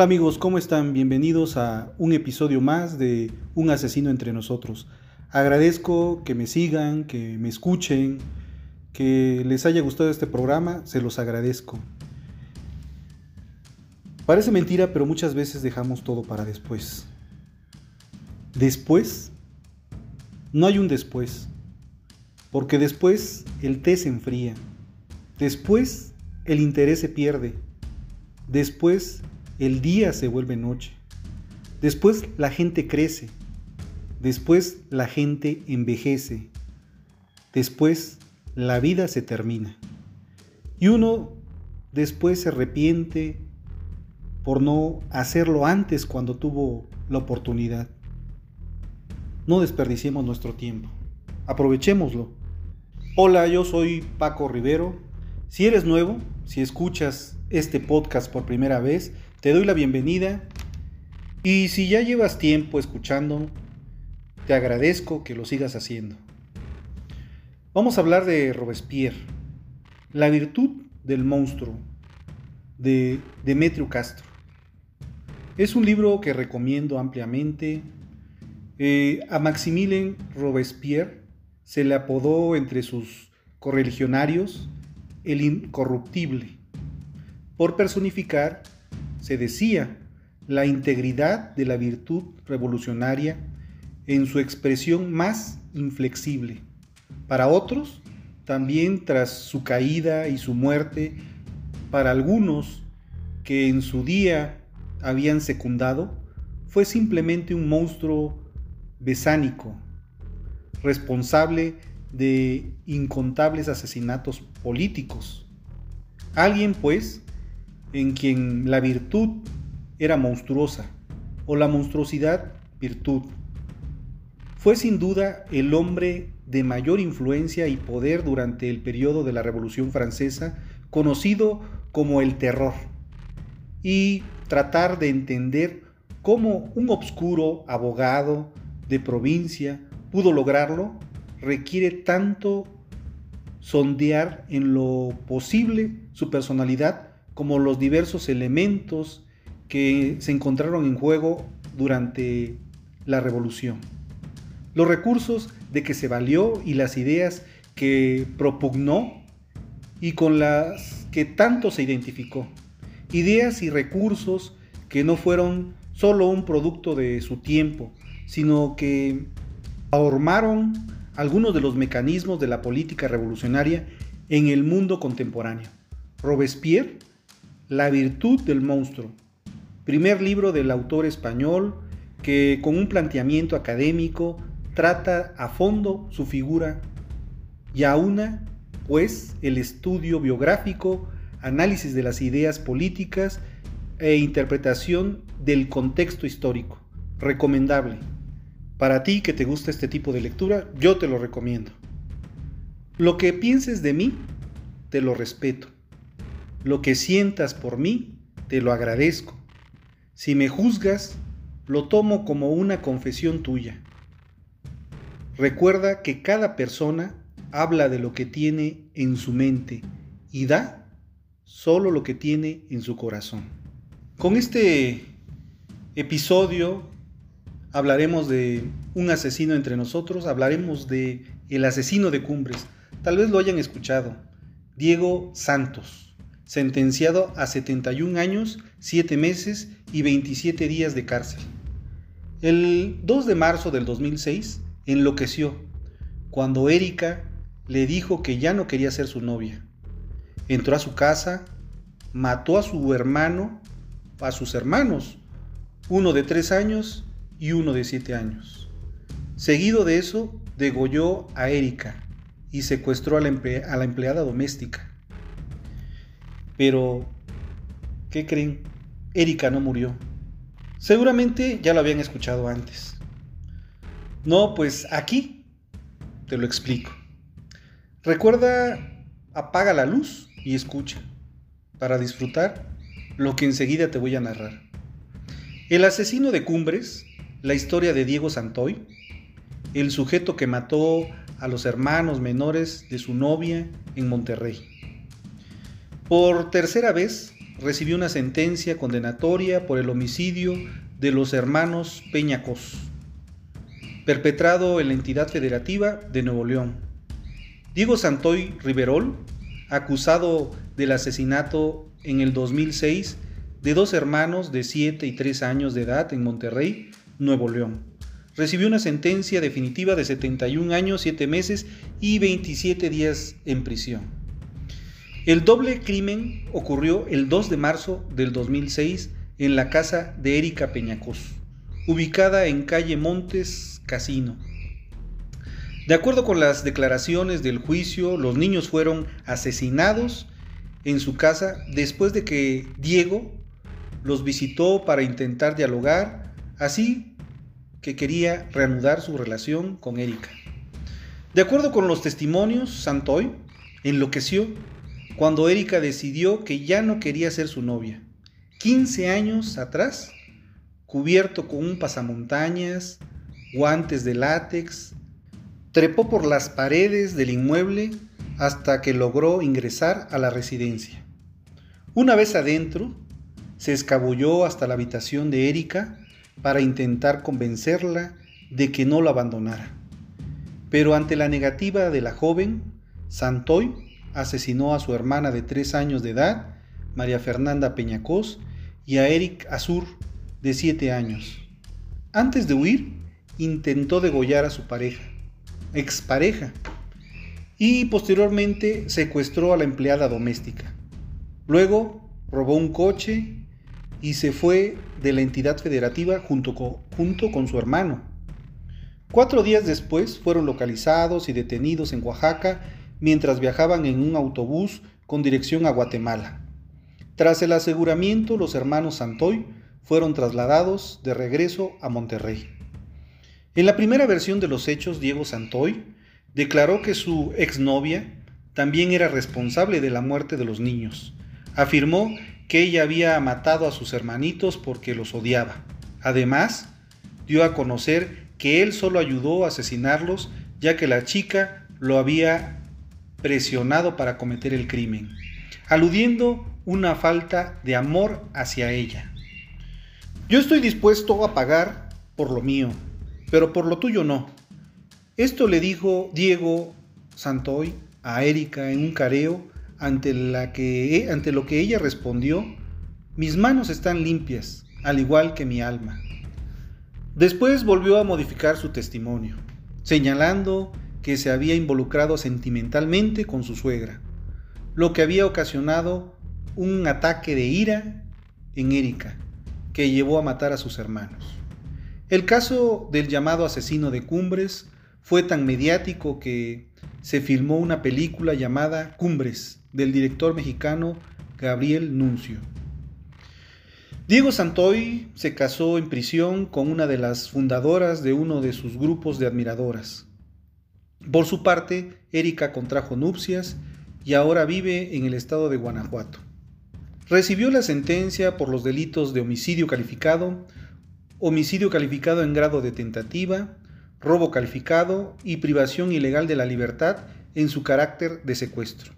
Hola amigos, ¿cómo están? Bienvenidos a un episodio más de Un asesino entre nosotros. Agradezco que me sigan, que me escuchen, que les haya gustado este programa, se los agradezco. Parece mentira, pero muchas veces dejamos todo para después. Después, no hay un después, porque después el té se enfría, después el interés se pierde, después el día se vuelve noche. Después la gente crece. Después la gente envejece. Después la vida se termina. Y uno después se arrepiente por no hacerlo antes cuando tuvo la oportunidad. No desperdiciemos nuestro tiempo. Aprovechémoslo. Hola, yo soy Paco Rivero. Si eres nuevo, si escuchas este podcast por primera vez, te doy la bienvenida y si ya llevas tiempo escuchando, te agradezco que lo sigas haciendo. Vamos a hablar de Robespierre, La virtud del monstruo, de Demetrio Castro. Es un libro que recomiendo ampliamente. Eh, a Maximilien Robespierre se le apodó entre sus correligionarios el incorruptible, por personificar se decía la integridad de la virtud revolucionaria en su expresión más inflexible. Para otros, también tras su caída y su muerte, para algunos que en su día habían secundado, fue simplemente un monstruo besánico, responsable de incontables asesinatos políticos. Alguien, pues, en quien la virtud era monstruosa o la monstruosidad virtud. Fue sin duda el hombre de mayor influencia y poder durante el periodo de la Revolución Francesa, conocido como el terror, y tratar de entender cómo un obscuro abogado de provincia pudo lograrlo requiere tanto sondear en lo posible su personalidad como los diversos elementos que se encontraron en juego durante la revolución. Los recursos de que se valió y las ideas que propugnó y con las que tanto se identificó. Ideas y recursos que no fueron solo un producto de su tiempo, sino que formaron algunos de los mecanismos de la política revolucionaria en el mundo contemporáneo. Robespierre la virtud del monstruo, primer libro del autor español que con un planteamiento académico trata a fondo su figura y aúna pues el estudio biográfico, análisis de las ideas políticas e interpretación del contexto histórico. Recomendable. Para ti que te gusta este tipo de lectura, yo te lo recomiendo. Lo que pienses de mí, te lo respeto. Lo que sientas por mí, te lo agradezco. Si me juzgas, lo tomo como una confesión tuya. Recuerda que cada persona habla de lo que tiene en su mente y da solo lo que tiene en su corazón. Con este episodio hablaremos de un asesino entre nosotros, hablaremos de el asesino de Cumbres. Tal vez lo hayan escuchado, Diego Santos sentenciado a 71 años, 7 meses y 27 días de cárcel. El 2 de marzo del 2006 enloqueció cuando Erika le dijo que ya no quería ser su novia. Entró a su casa, mató a su hermano, a sus hermanos, uno de 3 años y uno de 7 años. Seguido de eso, degolló a Erika y secuestró a la, a la empleada doméstica. Pero, ¿qué creen? Erika no murió. Seguramente ya lo habían escuchado antes. No, pues aquí te lo explico. Recuerda, apaga la luz y escucha para disfrutar lo que enseguida te voy a narrar. El asesino de Cumbres, la historia de Diego Santoy, el sujeto que mató a los hermanos menores de su novia en Monterrey. Por tercera vez recibió una sentencia condenatoria por el homicidio de los hermanos Peñacos, perpetrado en la entidad federativa de Nuevo León. Diego Santoy Riverol, acusado del asesinato en el 2006 de dos hermanos de 7 y 3 años de edad en Monterrey, Nuevo León. Recibió una sentencia definitiva de 71 años, 7 meses y 27 días en prisión. El doble crimen ocurrió el 2 de marzo del 2006 en la casa de Erika Peñacos, ubicada en calle Montes Casino. De acuerdo con las declaraciones del juicio, los niños fueron asesinados en su casa después de que Diego los visitó para intentar dialogar, así que quería reanudar su relación con Erika. De acuerdo con los testimonios, Santoy enloqueció cuando Erika decidió que ya no quería ser su novia. 15 años atrás, cubierto con un pasamontañas, guantes de látex, trepó por las paredes del inmueble hasta que logró ingresar a la residencia. Una vez adentro, se escabulló hasta la habitación de Erika para intentar convencerla de que no lo abandonara. Pero ante la negativa de la joven, Santoy asesinó a su hermana de tres años de edad, María Fernanda Peñacos, y a Eric Azur, de siete años. Antes de huir, intentó degollar a su pareja, expareja, y posteriormente secuestró a la empleada doméstica. Luego robó un coche y se fue de la entidad federativa junto con su hermano. Cuatro días después fueron localizados y detenidos en Oaxaca mientras viajaban en un autobús con dirección a Guatemala. Tras el aseguramiento, los hermanos Santoy fueron trasladados de regreso a Monterrey. En la primera versión de los hechos, Diego Santoy declaró que su exnovia también era responsable de la muerte de los niños. Afirmó que ella había matado a sus hermanitos porque los odiaba. Además, dio a conocer que él solo ayudó a asesinarlos ya que la chica lo había presionado para cometer el crimen, aludiendo una falta de amor hacia ella. Yo estoy dispuesto a pagar por lo mío, pero por lo tuyo no. Esto le dijo Diego Santoy a Erika en un careo ante, la que, ante lo que ella respondió, mis manos están limpias, al igual que mi alma. Después volvió a modificar su testimonio, señalando que se había involucrado sentimentalmente con su suegra, lo que había ocasionado un ataque de ira en Erika, que llevó a matar a sus hermanos. El caso del llamado asesino de Cumbres fue tan mediático que se filmó una película llamada Cumbres del director mexicano Gabriel Nuncio. Diego Santoy se casó en prisión con una de las fundadoras de uno de sus grupos de admiradoras, por su parte, Erika contrajo nupcias y ahora vive en el estado de Guanajuato. Recibió la sentencia por los delitos de homicidio calificado, homicidio calificado en grado de tentativa, robo calificado y privación ilegal de la libertad en su carácter de secuestro.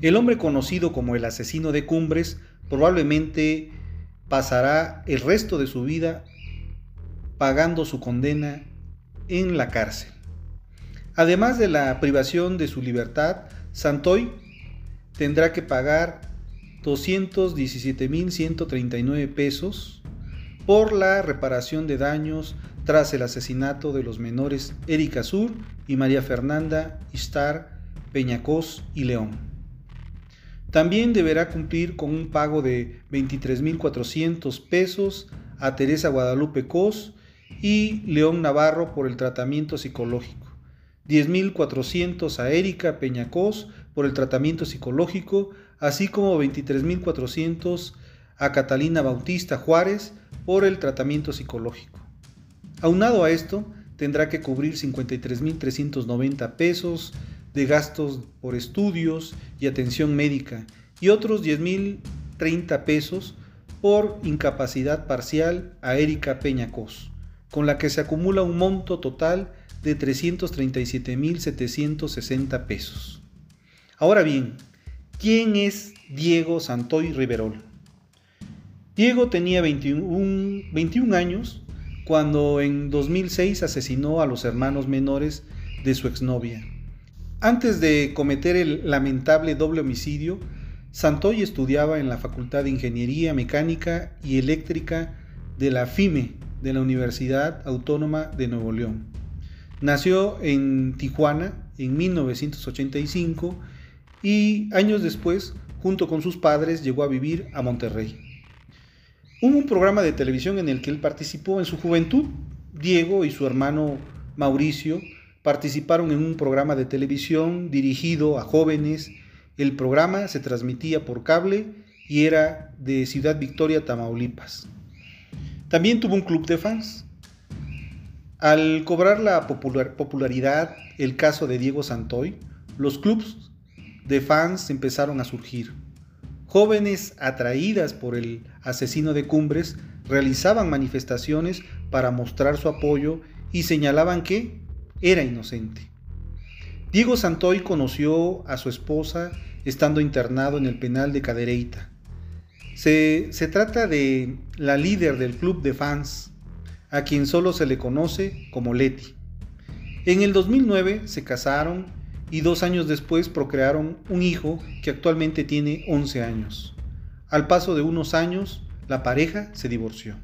El hombre conocido como el asesino de Cumbres probablemente pasará el resto de su vida pagando su condena en la cárcel. Además de la privación de su libertad, Santoy tendrá que pagar 217.139 pesos por la reparación de daños tras el asesinato de los menores Erika Sur y María Fernanda Istar Peñacos y León. También deberá cumplir con un pago de 23.400 pesos a Teresa Guadalupe Cos y León Navarro por el tratamiento psicológico. 10.400 a Erika Peñacos por el tratamiento psicológico, así como 23.400 a Catalina Bautista Juárez por el tratamiento psicológico. Aunado a esto, tendrá que cubrir 53.390 pesos de gastos por estudios y atención médica y otros 10.030 pesos por incapacidad parcial a Erika Peñacos, con la que se acumula un monto total de 337.760 pesos. Ahora bien, ¿quién es Diego Santoy Riverol? Diego tenía 21, 21 años cuando en 2006 asesinó a los hermanos menores de su exnovia. Antes de cometer el lamentable doble homicidio, Santoy estudiaba en la Facultad de Ingeniería Mecánica y Eléctrica de la FIME de la Universidad Autónoma de Nuevo León. Nació en Tijuana en 1985 y años después, junto con sus padres, llegó a vivir a Monterrey. Hubo un programa de televisión en el que él participó en su juventud. Diego y su hermano Mauricio participaron en un programa de televisión dirigido a jóvenes. El programa se transmitía por cable y era de Ciudad Victoria, Tamaulipas. También tuvo un club de fans. Al cobrar la popularidad el caso de Diego Santoy, los clubs de fans empezaron a surgir. Jóvenes atraídas por el asesino de Cumbres realizaban manifestaciones para mostrar su apoyo y señalaban que era inocente. Diego Santoy conoció a su esposa estando internado en el penal de Cadereyta. Se, se trata de la líder del club de fans, a quien solo se le conoce como Leti. En el 2009 se casaron y dos años después procrearon un hijo que actualmente tiene 11 años. Al paso de unos años, la pareja se divorció.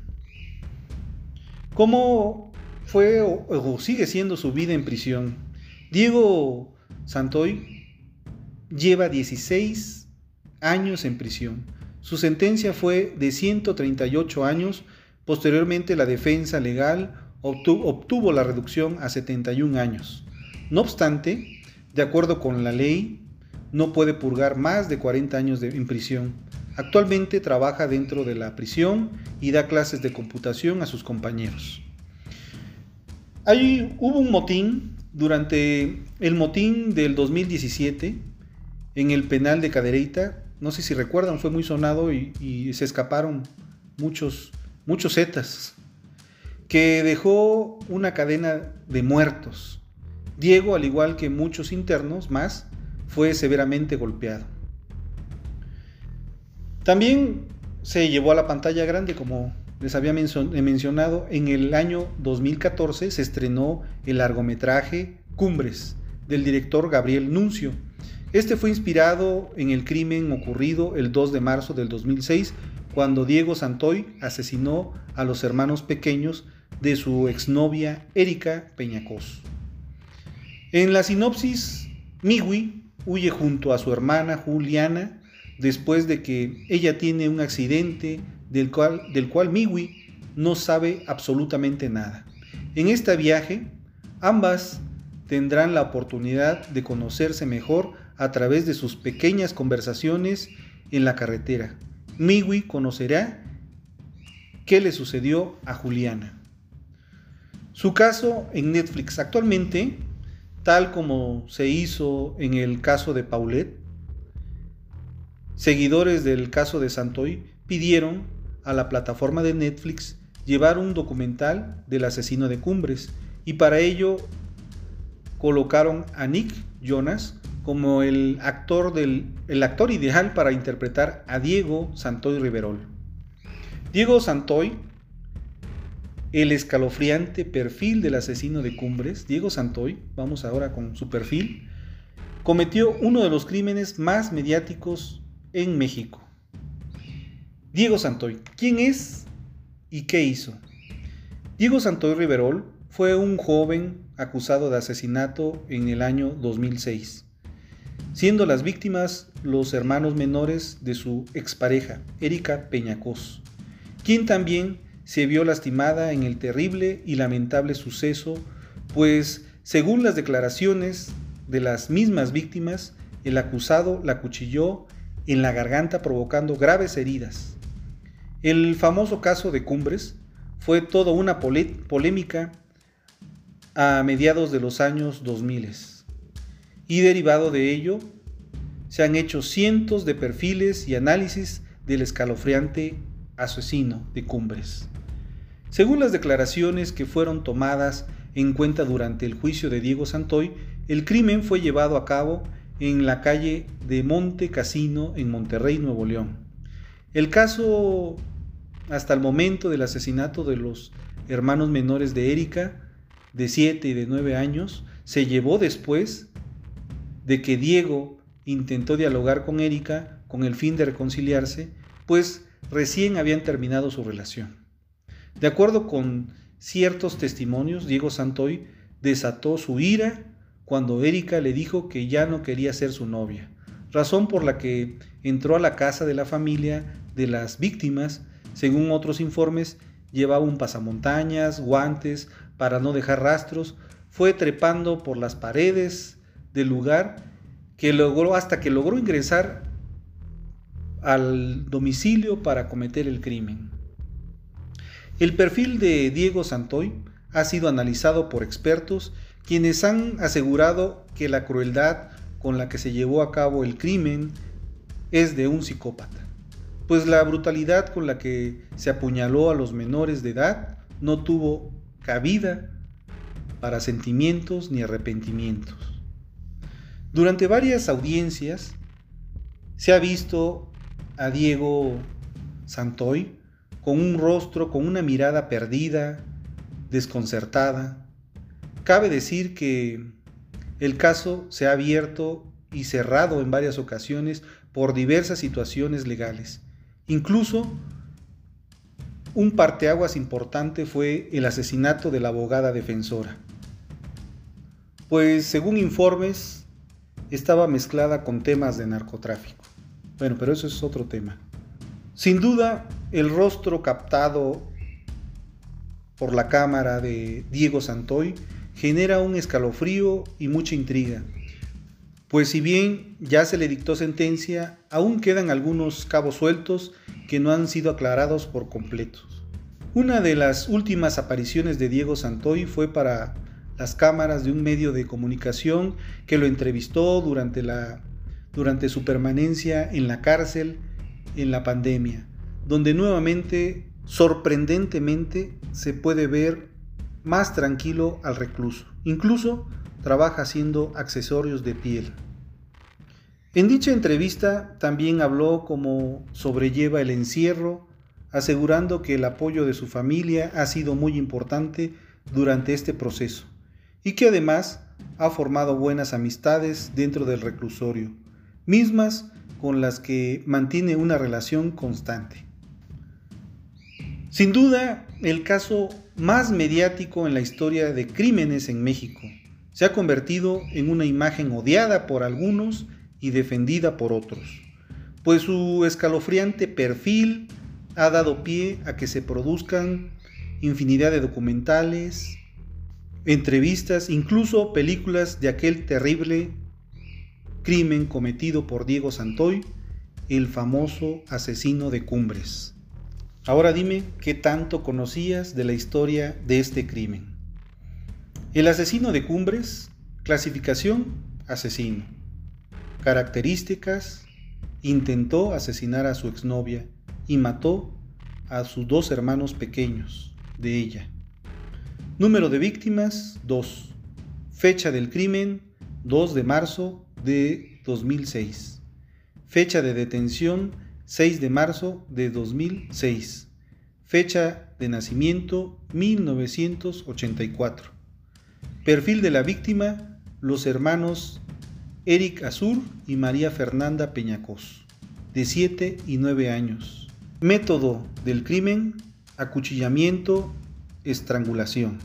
¿Cómo fue o, sigue siendo su vida en prisión? Diego Santoy lleva 16 años en prisión. Su sentencia fue de 138 años Posteriormente la defensa legal obtuvo, la reducción a 71 años. No obstante, de acuerdo con la ley, no puede purgar más de 40 años de, en prisión. Actualmente trabaja dentro de la prisión y da clases de computación a sus compañeros. Ahí hubo un motín durante el motín del 2017 en el penal de Cadereyta. No sé si recuerdan, fue muy sonado y, y se escaparon muchos muchos zetas, que dejó una cadena de muertos. Diego, al igual que muchos internos más, fue severamente golpeado. También se llevó a la pantalla grande, como les había mencionado, en el año 2014 se estrenó el largometraje Cumbres del director Gabriel Nuncio. Este fue inspirado en el crimen ocurrido el 2 de marzo del 2006 cuando Diego Santoy asesinó a los hermanos pequeños de su exnovia Erika Peñacos. En la sinopsis, Miwi huye junto a su hermana Juliana después de que ella tiene un accidente del cual, del cual Miwi no sabe absolutamente nada. En este viaje, ambas tendrán la oportunidad de conocerse mejor a través de sus pequeñas conversaciones en la carretera, Miwi conocerá qué le sucedió a Juliana. Su caso en Netflix actualmente, tal como se hizo en el caso de Paulette, seguidores del caso de Santoy pidieron a la plataforma de Netflix llevar un documental del asesino de Cumbres y para ello colocaron a Nick Jonas como el actor, del, el actor ideal para interpretar a Diego Santoy Riverol. Diego Santoy, el escalofriante perfil del asesino de Cumbres, Diego Santoy, vamos ahora con su perfil, cometió uno de los crímenes más mediáticos en México. Diego Santoy, ¿quién es y qué hizo? Diego Santoy Riverol fue un joven acusado de asesinato en el año 2006, siendo las víctimas los hermanos menores de su expareja, Erika Peñacos, quien también se vio lastimada en el terrible y lamentable suceso, pues según las declaraciones de las mismas víctimas, el acusado la cuchilló en la garganta provocando graves heridas. El famoso caso de Cumbres fue toda una polémica a mediados de los años 2000 y derivado de ello se han hecho cientos de perfiles y análisis del escalofriante asesino de Cumbres. Según las declaraciones que fueron tomadas en cuenta durante el juicio de Diego Santoy, el crimen fue llevado a cabo en la calle de Monte Casino en Monterrey, Nuevo León. El caso, hasta el momento del asesinato de los hermanos menores de Erika, de 7 y de 9 años, se llevó después de que Diego intentó dialogar con Erika con el fin de reconciliarse, pues recién habían terminado su relación. De acuerdo con ciertos testimonios, Diego Santoy desató su ira cuando Erika le dijo que ya no quería ser su novia, razón por la que entró a la casa de la familia de las víctimas, según otros informes, llevaba un pasamontañas, guantes para no dejar rastros, fue trepando por las paredes del lugar que logró hasta que logró ingresar al domicilio para cometer el crimen. El perfil de Diego Santoy ha sido analizado por expertos quienes han asegurado que la crueldad con la que se llevó a cabo el crimen es de un psicópata, pues la brutalidad con la que se apuñaló a los menores de edad no tuvo cabida para sentimientos ni arrepentimientos. Durante varias audiencias se ha visto a Diego Santoy con un rostro, con una mirada perdida, desconcertada. Cabe decir que el caso se ha abierto y cerrado en varias ocasiones por diversas situaciones legales. Incluso un parteaguas importante fue el asesinato de la abogada defensora. Pues según informes estaba mezclada con temas de narcotráfico. Bueno, pero eso es otro tema. Sin duda, el rostro captado por la cámara de Diego Santoy genera un escalofrío y mucha intriga, pues si bien ya se le dictó sentencia, aún quedan algunos cabos sueltos que no han sido aclarados por completo. Una de las últimas apariciones de Diego Santoy fue para las cámaras de un medio de comunicación que lo entrevistó durante, la, durante su permanencia en la cárcel en la pandemia, donde nuevamente, sorprendentemente, se puede ver más tranquilo al recluso. Incluso trabaja haciendo accesorios de piel. En dicha entrevista también habló cómo sobrelleva el encierro, asegurando que el apoyo de su familia ha sido muy importante durante este proceso y que además ha formado buenas amistades dentro del reclusorio, mismas con las que mantiene una relación constante. Sin duda, el caso más mediático en la historia de crímenes en México se ha convertido en una imagen odiada por algunos y defendida por otros, pues su escalofriante perfil ha dado pie a que se produzcan infinidad de documentales, entrevistas, incluso películas de aquel terrible crimen cometido por Diego Santoy, el famoso asesino de Cumbres. Ahora dime qué tanto conocías de la historia de este crimen. El asesino de Cumbres, clasificación, asesino. Características, intentó asesinar a su exnovia y mató a sus dos hermanos pequeños de ella. Número de víctimas, 2. Fecha del crimen, 2 de marzo de 2006. Fecha de detención 6 de marzo de 2006. Fecha de nacimiento 1984. Perfil de la víctima los hermanos Eric Azur y María Fernanda Peñacos, de 7 y 9 años. Método del crimen, acuchillamiento, estrangulación.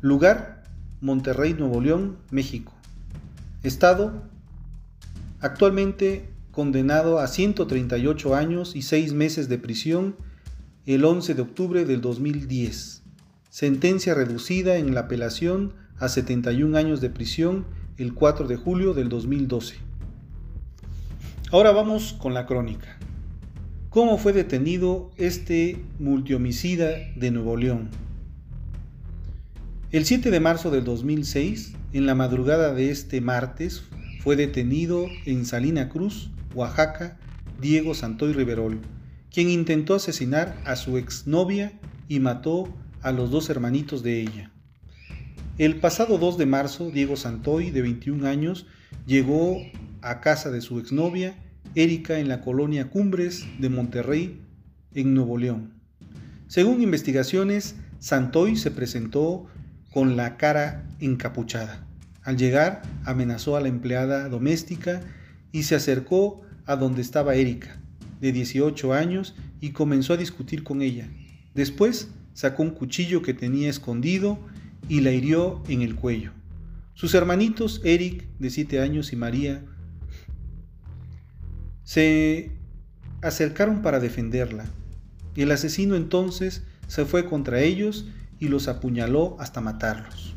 Lugar, Monterrey, Nuevo León, México. Estado, actualmente condenado a 138 años y 6 meses de prisión el 11 de octubre del 2010. Sentencia reducida en la apelación a 71 años de prisión el 4 de julio del 2012. Ahora vamos con la crónica. ¿Cómo fue detenido este multihomicida de Nuevo León? El 7 de marzo del 2006, en la madrugada de este martes, fue detenido en Salina Cruz, Oaxaca, Diego Santoy Riverol, quien intentó asesinar a su exnovia y mató a los dos hermanitos de ella. El pasado 2 de marzo, Diego Santoy, de 21 años, llegó a casa de su exnovia, Erika, en la colonia Cumbres de Monterrey, en Nuevo León. Según investigaciones, Santoy se presentó con la cara encapuchada. Al llegar, amenazó a la empleada doméstica y se acercó a donde estaba Erika, de 18 años, y comenzó a discutir con ella. Después sacó un cuchillo que tenía escondido y la hirió en el cuello. Sus hermanitos, Eric, de 7 años, y María, se acercaron para defenderla. El asesino entonces se fue contra ellos y los apuñaló hasta matarlos.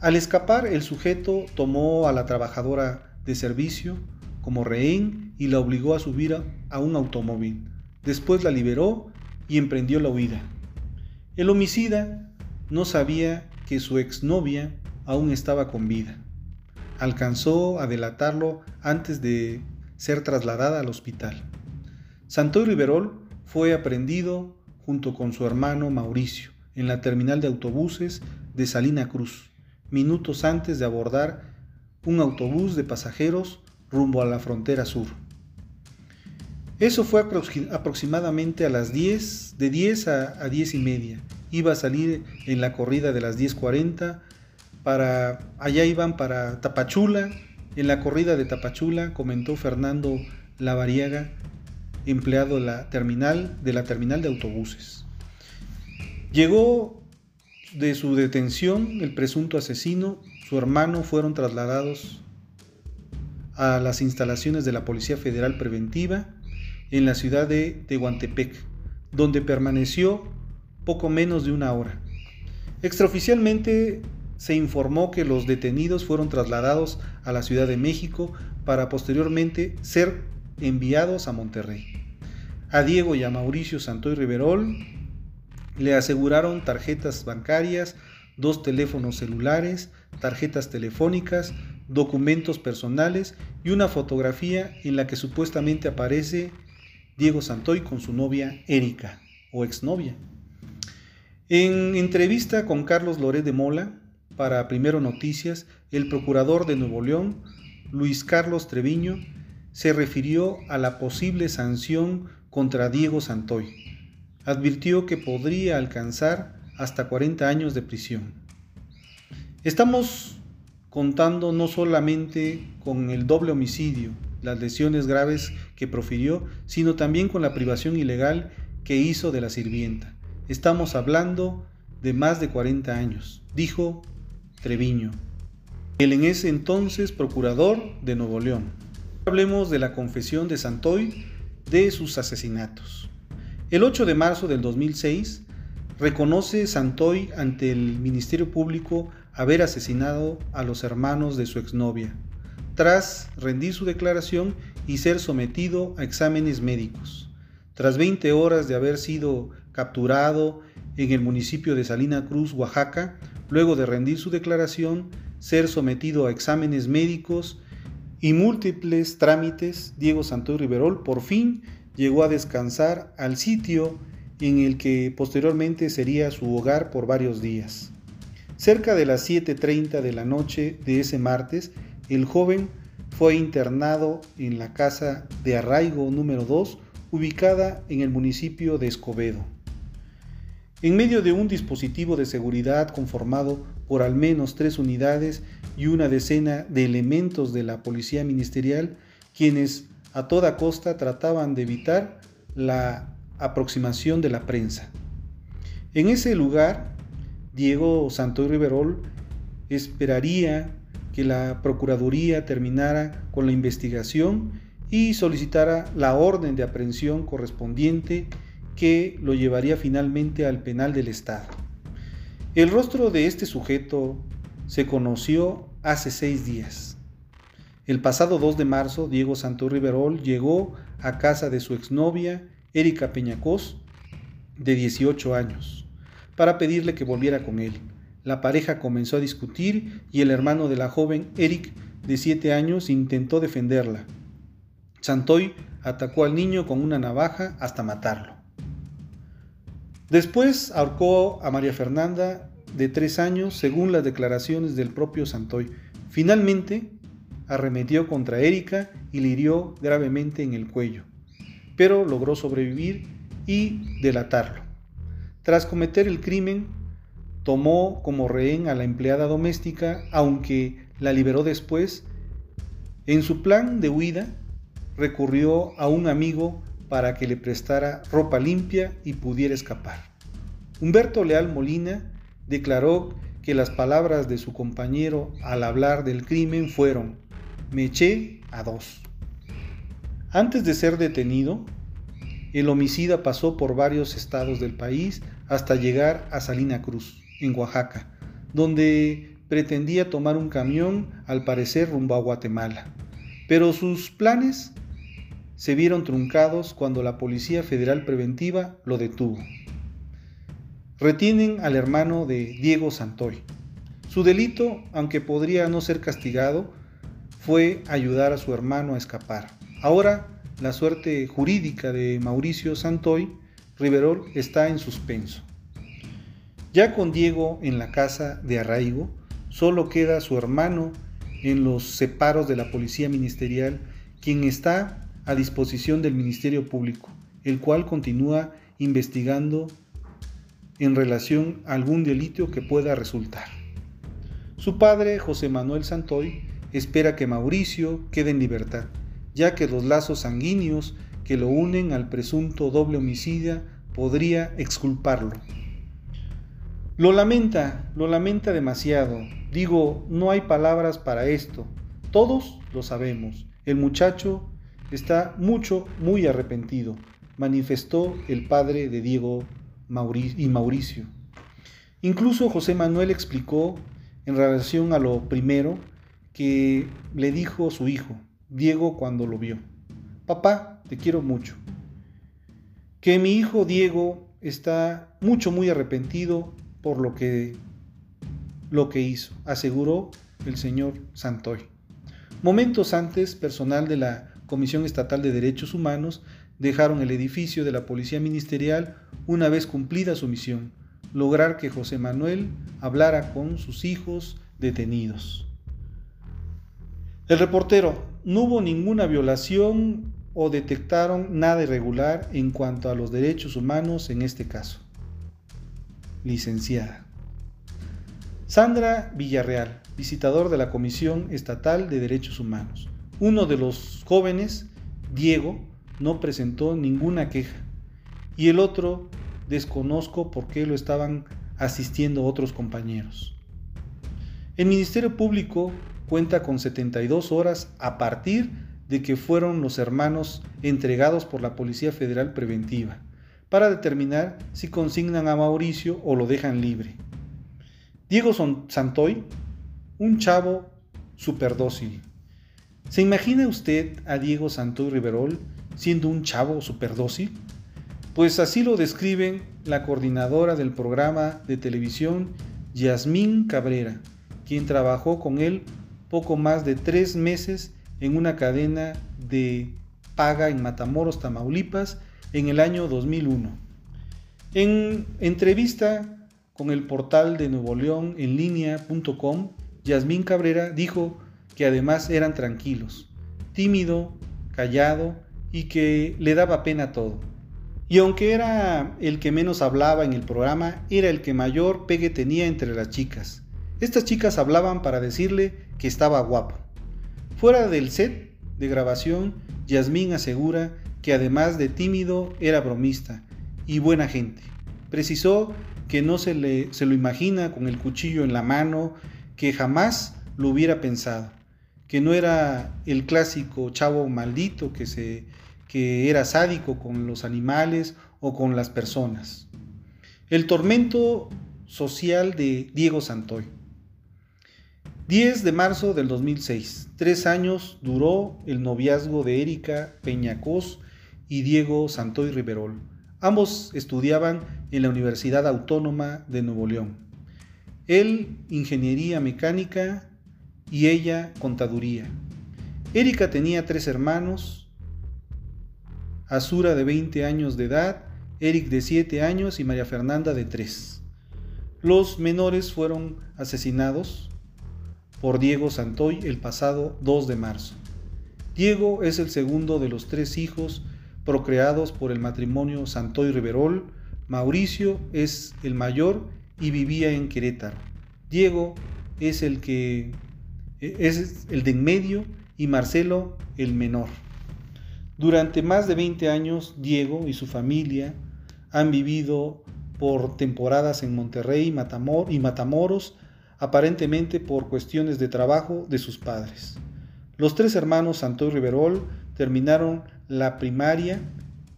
Al escapar, el sujeto tomó a la trabajadora de servicio como rehén y la obligó a subir a un automóvil. Después la liberó y emprendió la huida. El homicida no sabía que su exnovia aún estaba con vida. Alcanzó a delatarlo antes de ser trasladada al hospital. Santoy Riverol fue aprendido junto con su hermano Mauricio en la terminal de autobuses de Salina Cruz, minutos antes de abordar un autobús de pasajeros rumbo a la frontera sur. Eso fue aproximadamente a las 10, de 10 a, 10 y media. Iba a salir en la corrida de las 10.40 para, allá iban para Tapachula. En la corrida de Tapachula, comentó Fernando Lavariaga, empleado de la terminal, de la terminal de autobuses. Llegó de su detención el presunto asesino, su hermano fueron trasladados a las instalaciones de la Policía Federal Preventiva en la ciudad de Tehuantepec, donde permaneció poco menos de una hora. Extraoficialmente se informó que los detenidos fueron trasladados a la Ciudad de México para posteriormente ser enviados a Monterrey. A Diego y a Mauricio Santoy Riverol le aseguraron tarjetas bancarias, dos teléfonos celulares, tarjetas telefónicas, documentos personales y una fotografía en la que supuestamente aparece Diego Santoy con su novia Erika o exnovia. En entrevista con Carlos Loret de Mola para Primero Noticias, el procurador de Nuevo León, Luis Carlos Treviño, se refirió a la posible sanción contra Diego Santoy. Advirtió que podría alcanzar hasta 40 años de prisión. Estamos contando no solamente con el doble homicidio, las lesiones graves que profirió, sino también con la privación ilegal que hizo de la sirvienta. Estamos hablando de más de 40 años, dijo Treviño, el en ese entonces procurador de Nuevo León. Hablemos de la confesión de Santoy de sus asesinatos. El 8 de marzo del 2006, reconoce Santoy ante el Ministerio Público haber asesinado a los hermanos de su exnovia, tras rendir su declaración y ser sometido a exámenes médicos. Tras 20 horas de haber sido capturado en el municipio de Salina Cruz, Oaxaca, luego de rendir su declaración, ser sometido a exámenes médicos y múltiples trámites, Diego Santoy Riverol por fin llegó a descansar al sitio en el que posteriormente sería su hogar por varios días. Cerca de las 7.30 de la noche de ese martes, el joven fue internado en la casa de arraigo número 2, ubicada en el municipio de Escobedo. En medio de un dispositivo de seguridad conformado por al menos tres unidades y una decena de elementos de la policía ministerial, quienes a toda costa trataban de evitar la aproximación de la prensa. En ese lugar, Diego Santoy Riverol esperaría que la Procuraduría terminara con la investigación y solicitara la orden de aprehensión correspondiente que lo llevaría finalmente al penal del Estado. El rostro de este sujeto se conoció hace seis días. El pasado 2 de marzo, Diego Santo Riverol llegó a casa de su exnovia, Erika Peñacos, de 18 años, para pedirle que volviera con él. La pareja comenzó a discutir y el hermano de la joven, Eric, de 7 años, intentó defenderla. Santoy atacó al niño con una navaja hasta matarlo. Después ahorcó a María Fernanda de 3 años, según las declaraciones del propio Santoy. Finalmente, arremetió contra Erika y le hirió gravemente en el cuello, pero logró sobrevivir y delatarlo. Tras cometer el crimen, tomó como rehén a la empleada doméstica, aunque la liberó después. En su plan de huida, recurrió a un amigo para que le prestara ropa limpia y pudiera escapar. Humberto Leal Molina declaró que las palabras de su compañero al hablar del crimen fueron, me eché a dos. Antes de ser detenido, el homicida pasó por varios estados del país hasta llegar a Salina Cruz, en Oaxaca, donde pretendía tomar un camión, al parecer rumbo a Guatemala. Pero sus planes se vieron truncados cuando la Policía Federal Preventiva lo detuvo. Retienen al hermano de Diego Santoy. Su delito, aunque podría no ser castigado, fue ayudar a su hermano a escapar. Ahora, la suerte jurídica de Mauricio Santoy Riverol está en suspenso. Ya con Diego en la casa de arraigo, solo queda su hermano en los separos de la policía ministerial, quien está a disposición del Ministerio Público, el cual continúa investigando en relación a algún delito que pueda resultar. Su padre, José Manuel Santoy, espera que Mauricio quede en libertad, ya que los lazos sanguíneos que lo unen al presunto doble homicida podría exculparlo. Lo lamenta, lo lamenta demasiado. Digo, no hay palabras para esto. Todos lo sabemos. El muchacho está mucho, muy arrepentido, manifestó el padre de Diego y Mauricio. Incluso José Manuel explicó en relación a lo primero que le dijo su hijo, Diego, cuando lo vio. Papá, te quiero mucho. Que mi hijo Diego está mucho, muy arrepentido por lo que, lo que hizo, aseguró el señor Santoy. Momentos antes, personal de la Comisión Estatal de Derechos Humanos dejaron el edificio de la Policía Ministerial una vez cumplida su misión, lograr que José Manuel hablara con sus hijos detenidos. El reportero, no hubo ninguna violación o detectaron nada irregular en cuanto a los derechos humanos en este caso. Licenciada. Sandra Villarreal, visitador de la Comisión Estatal de Derechos Humanos. Uno de los jóvenes, Diego, no presentó ninguna queja y el otro desconozco por qué lo estaban asistiendo otros compañeros. El Ministerio Público cuenta con 72 horas a partir de que fueron los hermanos entregados por la Policía Federal Preventiva para determinar si consignan a Mauricio o lo dejan libre. Diego Santoy, un chavo superdócil, ¿Se imagina usted a Diego Santoy Riverol siendo un chavo superdócil? Pues así lo describen la coordinadora del programa de televisión, Yasmín Cabrera, quien trabajó con él poco más de tres meses en una cadena de paga en Matamoros, Tamaulipas, en el año 2001. En entrevista con el portal de Nuevo León en línea.com, Yasmín Cabrera dijo que además eran tranquilos, tímido, callado y que le daba pena todo. Y aunque era el que menos hablaba en el programa, era el que mayor pegue tenía entre las chicas. Estas chicas hablaban para decirle que estaba guapo. Fuera del set de grabación, Yasmín asegura que además de tímido era bromista y buena gente. Precisó que no se, le, se lo imagina con el cuchillo en la mano, que jamás lo hubiera pensado, que no era el clásico chavo maldito que, se, que era sádico con los animales o con las personas. El tormento social de Diego Santoy. 10 de marzo del 2006. Tres años duró el noviazgo de Erika Peñacos y Diego Santoy Riverol. Ambos estudiaban en la Universidad Autónoma de Nuevo León. Él ingeniería mecánica y ella contaduría. Erika tenía tres hermanos, Azura de 20 años de edad, Eric de 7 años y María Fernanda de 3. Los menores fueron asesinados por Diego Santoy el pasado 2 de marzo. Diego es el segundo de los tres hijos procreados por el matrimonio Santoy Riverol. Mauricio es el mayor y vivía en Querétaro. Diego es el que es el de en medio y Marcelo el menor. Durante más de 20 años, Diego y su familia han vivido por temporadas en Monterrey y Matamoros, aparentemente por cuestiones de trabajo de sus padres. Los tres hermanos Santoy Riverol terminaron la primaria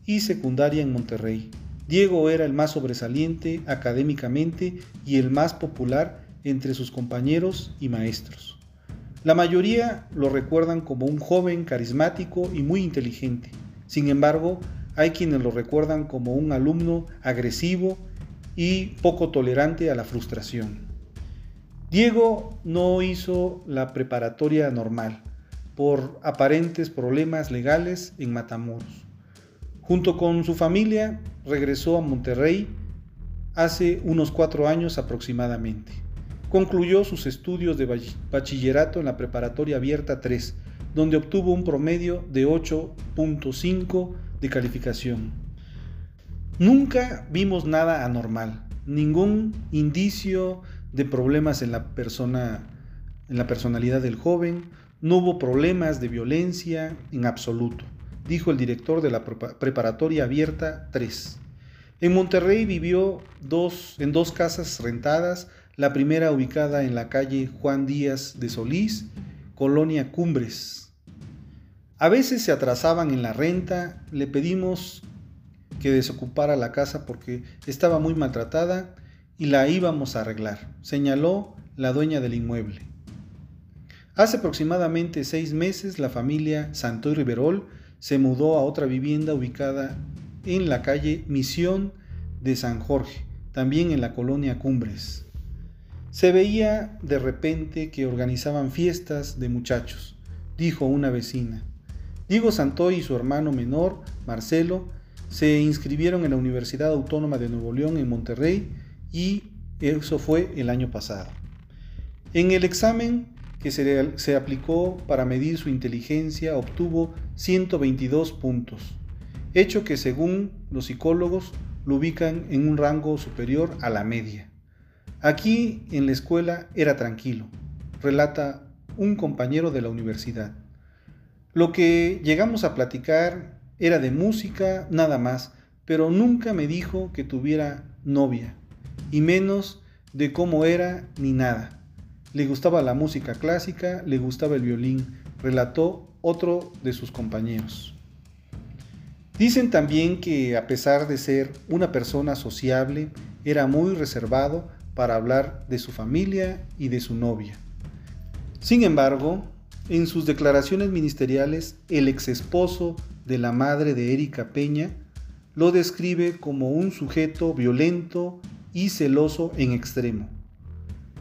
y secundaria en Monterrey. Diego era el más sobresaliente académicamente y el más popular entre sus compañeros y maestros. La mayoría lo recuerdan como un joven carismático y muy inteligente. Sin embargo, hay quienes lo recuerdan como un alumno agresivo y poco tolerante a la frustración. Diego no hizo la preparatoria normal, por aparentes problemas legales en Matamoros. Junto con su familia regresó a Monterrey hace unos cuatro años aproximadamente. Concluyó sus estudios de bachillerato en la preparatoria abierta 3, donde obtuvo un promedio de 8.5 de calificación. Nunca vimos nada anormal, ningún indicio de problemas en la persona en la personalidad del joven, no hubo problemas de violencia en absoluto, dijo el director de la preparatoria abierta 3. En Monterrey vivió en dos casas rentadas, la primera ubicada en la calle Juan Díaz de Solís, Colonia Cumbres. A veces se atrasaban en la renta, le pedimos que desocupara la casa porque estaba muy maltratada y la íbamos a arreglar, señaló la dueña del inmueble. Hace aproximadamente seis meses la familia Santoy Riverol se mudó a otra vivienda ubicada en la calle Misión de San Jorge, también en la colonia Cumbres. Se veía de repente que organizaban fiestas de muchachos, dijo una vecina. Diego Santoy y su hermano menor, Marcelo, se inscribieron en la Universidad Autónoma de Nuevo León en Monterrey y eso fue el año pasado. En el examen que se, aplicó para medir su inteligencia obtuvo 122 puntos, hecho que según los psicólogos lo ubican en un rango superior a la media. Aquí en la escuela era tranquilo, relata un compañero de la universidad. Lo que llegamos a platicar era de música nada más, pero nunca me dijo que tuviera novia, y menos de cómo era ni nada. Le gustaba la música clásica, le gustaba el violín, relató otro de sus compañeros. Dicen también que a pesar de ser una persona sociable, era muy reservado para hablar de su familia y de su novia. Sin embargo, en sus declaraciones ministeriales, el ex esposo de la madre de Erika Peña lo describe como un sujeto violento y celoso en extremo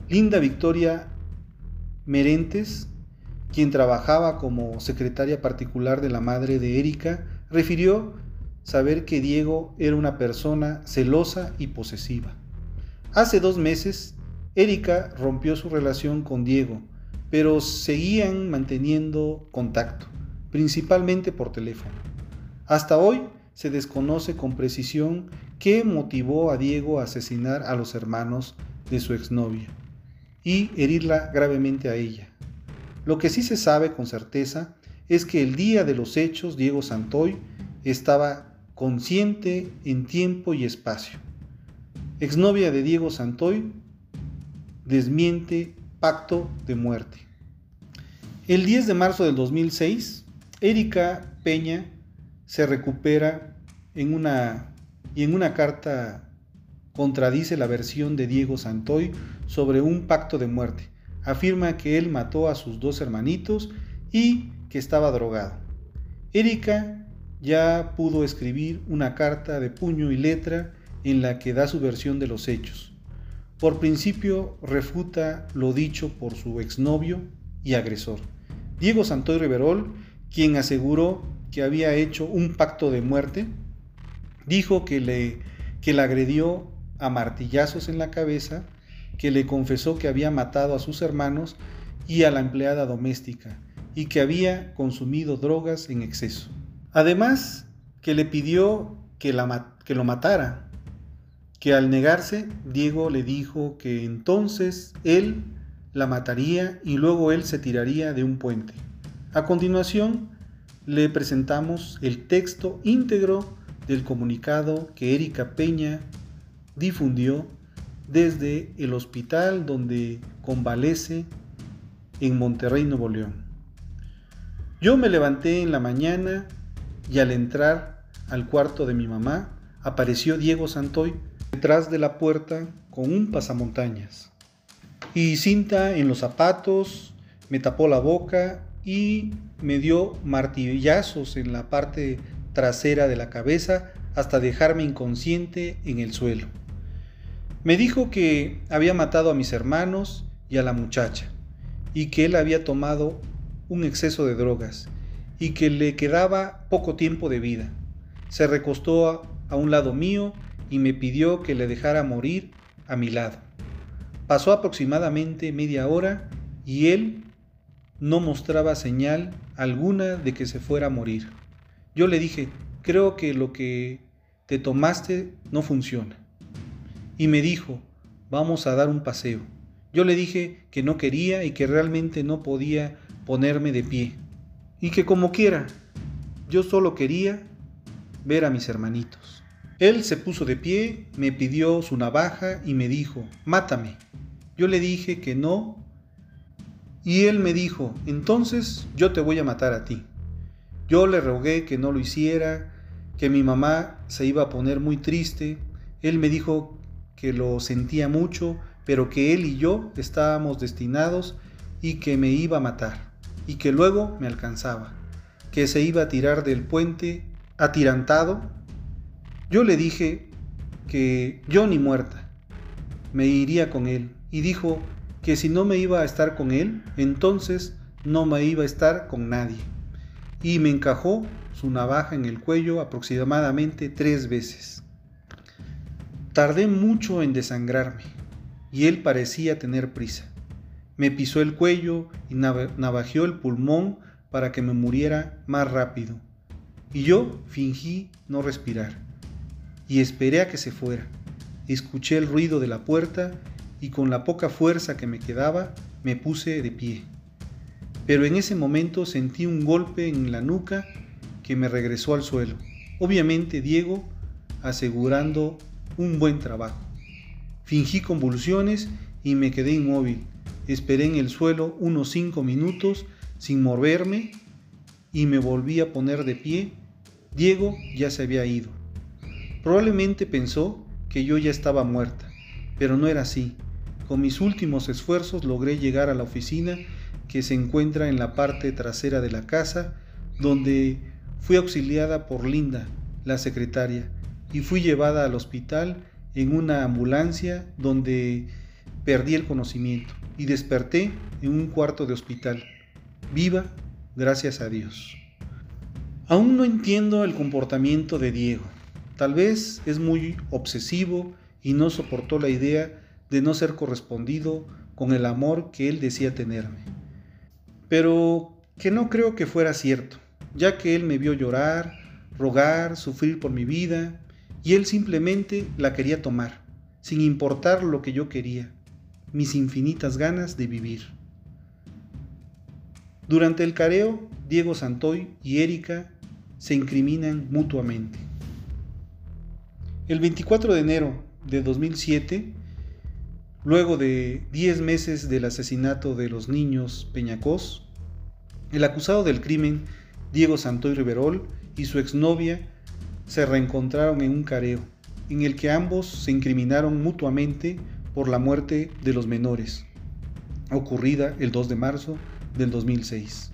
Linda Victoria Merentes, quien trabajaba como secretaria particular de la madre de Erika, refirió saber que Diego era una persona celosa y posesiva. Hace dos meses, Erika rompió su relación con Diego, pero seguían manteniendo contacto, principalmente por teléfono. Hasta hoy se desconoce con precisión qué motivó a Diego a asesinar a los hermanos de su exnovia y herirla gravemente a ella. Lo que sí se sabe con certeza es que el día de los hechos Diego Santoy estaba consciente en tiempo y espacio. Exnovia de Diego Santoy desmiente pacto de muerte. El 10 de marzo del 2006, Erika Peña se recupera en una, y en una carta contradice la versión de Diego Santoy sobre un pacto de muerte. Afirma que él mató a sus dos hermanitos y que estaba drogado. Erika ya pudo escribir una carta de puño y letra en la que da su versión de los hechos. Por principio refuta lo dicho por su exnovio y agresor. Diego Santoy Riverol, quien aseguró que había hecho un pacto de muerte, dijo que le, que le agredió a martillazos en la cabeza, que le confesó que había matado a sus hermanos y a la empleada doméstica, y que había consumido drogas en exceso. Además, que le pidió que, la, que lo matara, que al negarse, Diego le dijo que entonces él la mataría y luego él se tiraría de un puente. A continuación, le presentamos el texto íntegro del comunicado que Erika Peña difundió desde el hospital donde convalece en Monterrey, Nuevo León. Yo me levanté en la mañana y al entrar al cuarto de mi mamá apareció Diego Santoy detrás de la puerta con un pasamontañas y cinta en los zapatos, me tapó la boca y me dio martillazos en la parte trasera de la cabeza hasta dejarme inconsciente en el suelo. Me dijo que había matado a mis hermanos y a la muchacha, y que él había tomado un exceso de drogas, y que le quedaba poco tiempo de vida. Se recostó a, un lado mío y me pidió que le dejara morir a mi lado. Pasó aproximadamente media hora y él no mostraba señal alguna de que se fuera a morir. Yo le dije, creo que lo que te tomaste no funciona y me dijo, vamos a dar un paseo. Yo le dije que no quería y que realmente no podía ponerme de pie. Y que como quiera, yo solo quería ver a mis hermanitos. Él se puso de pie, me pidió su navaja y me dijo, mátame. Yo le dije que no y él me dijo, entonces yo te voy a matar a ti. Yo le rogué que no lo hiciera, que mi mamá se iba a poner muy triste. Él me dijo que lo sentía mucho, pero que él y yo estábamos destinados y que me iba a matar, y que luego me alcanzaba, que se iba a tirar del puente atirantado. Yo le dije que yo ni muerta, me iría con él, y dijo que si no me iba a estar con él, entonces no me iba a estar con nadie. Y me encajó su navaja en el cuello aproximadamente tres veces. Tardé mucho en desangrarme, y él parecía tener prisa. Me pisó el cuello y navajeó el pulmón para que me muriera más rápido. Y yo fingí no respirar. Y esperé a que se fuera. Escuché el ruido de la puerta y con la poca fuerza que me quedaba me puse de pie. Pero en ese momento sentí un golpe en la nuca que me regresó al suelo. Obviamente Diego asegurando un buen trabajo. Fingí convulsiones y me quedé inmóvil. Esperé en el suelo unos cinco minutos sin moverme y me volví a poner de pie. Diego ya se había ido. Probablemente pensó que yo ya estaba muerta, pero no era así. Con mis últimos esfuerzos logré llegar a la oficina que se encuentra en la parte trasera de la casa, donde fui auxiliada por Linda, la secretaria, y fui llevada al hospital en una ambulancia donde perdí el conocimiento y desperté en un cuarto de hospital, viva gracias a Dios. Aún no entiendo el comportamiento de Diego. Tal vez es muy obsesivo y no soportó la idea de no ser correspondido con el amor que él decía tenerme. Pero que no creo que fuera cierto, ya que él me vio llorar, rogar, sufrir por mi vida, y él simplemente la quería tomar, sin importar lo que yo quería, mis infinitas ganas de vivir. Durante el careo, Diego Santoy y Erika se incriminan mutuamente. El 24 de enero de 2007, luego de 10 meses del asesinato de los niños Peñacos, el acusado del crimen, Diego Santoy Riverol, y su exnovia se reencontraron en un careo, en el que ambos se incriminaron mutuamente por la muerte de los menores, ocurrida el 2 de marzo del 2006.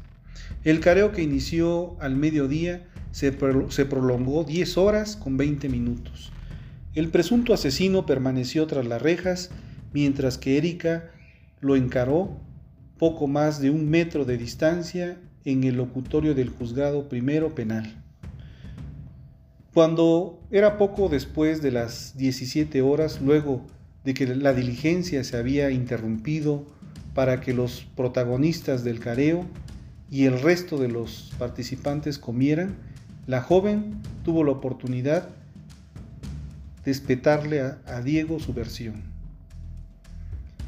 El careo que inició al mediodía se, prolongó 10 horas con 20 minutos. El presunto asesino permaneció tras las rejas mientras que Erika lo encaró poco más de un metro de distancia en el locutorio del juzgado primero penal. Cuando era poco después de las 17 horas, luego de que la diligencia se había interrumpido para que los protagonistas del careo y el resto de los participantes comieran, la joven tuvo la oportunidad de espetarle a, a Diego su versión.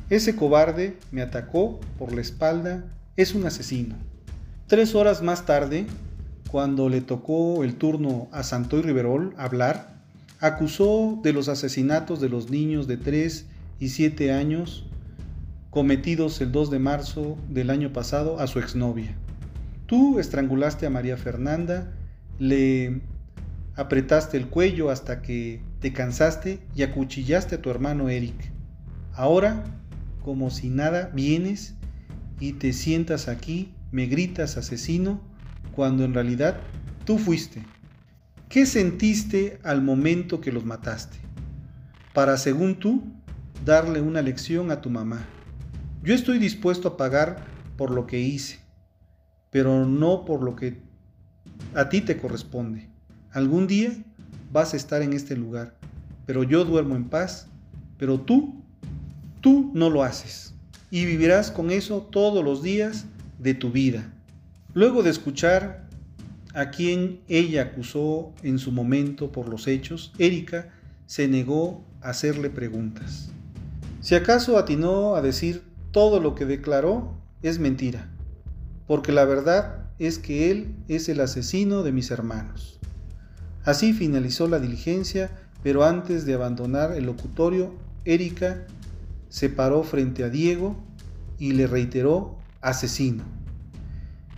Ese cobarde me atacó por la espalda, es un asesino. Tres horas más tarde, cuando le tocó el turno a Santoy Riverol hablar, acusó de los asesinatos de los niños de 3 y 7 años cometidos el 2 de marzo del año pasado a su exnovia. Tú estrangulaste a María Fernanda, le apretaste el cuello hasta que te cansaste y acuchillaste a tu hermano Eric. Ahora, como si nada, vienes y te sientas aquí, me gritas asesino, cuando en realidad tú fuiste. ¿Qué sentiste al momento que los mataste? Para, según tú, darle una lección a tu mamá. Yo estoy dispuesto a pagar por lo que hice, pero no por lo que a ti te corresponde. Algún día vas a estar en este lugar, pero yo duermo en paz, pero tú, tú no lo haces. Y vivirás con eso todos los días de tu vida. Luego de escuchar a quien ella acusó en su momento por los hechos, Erika se negó a hacerle preguntas. Si acaso atinó a decir todo lo que declaró, es mentira, porque la verdad es que él es el asesino de mis hermanos. Así finalizó la diligencia, pero antes de abandonar el locutorio, Erika se paró frente a Diego y le reiteró asesino.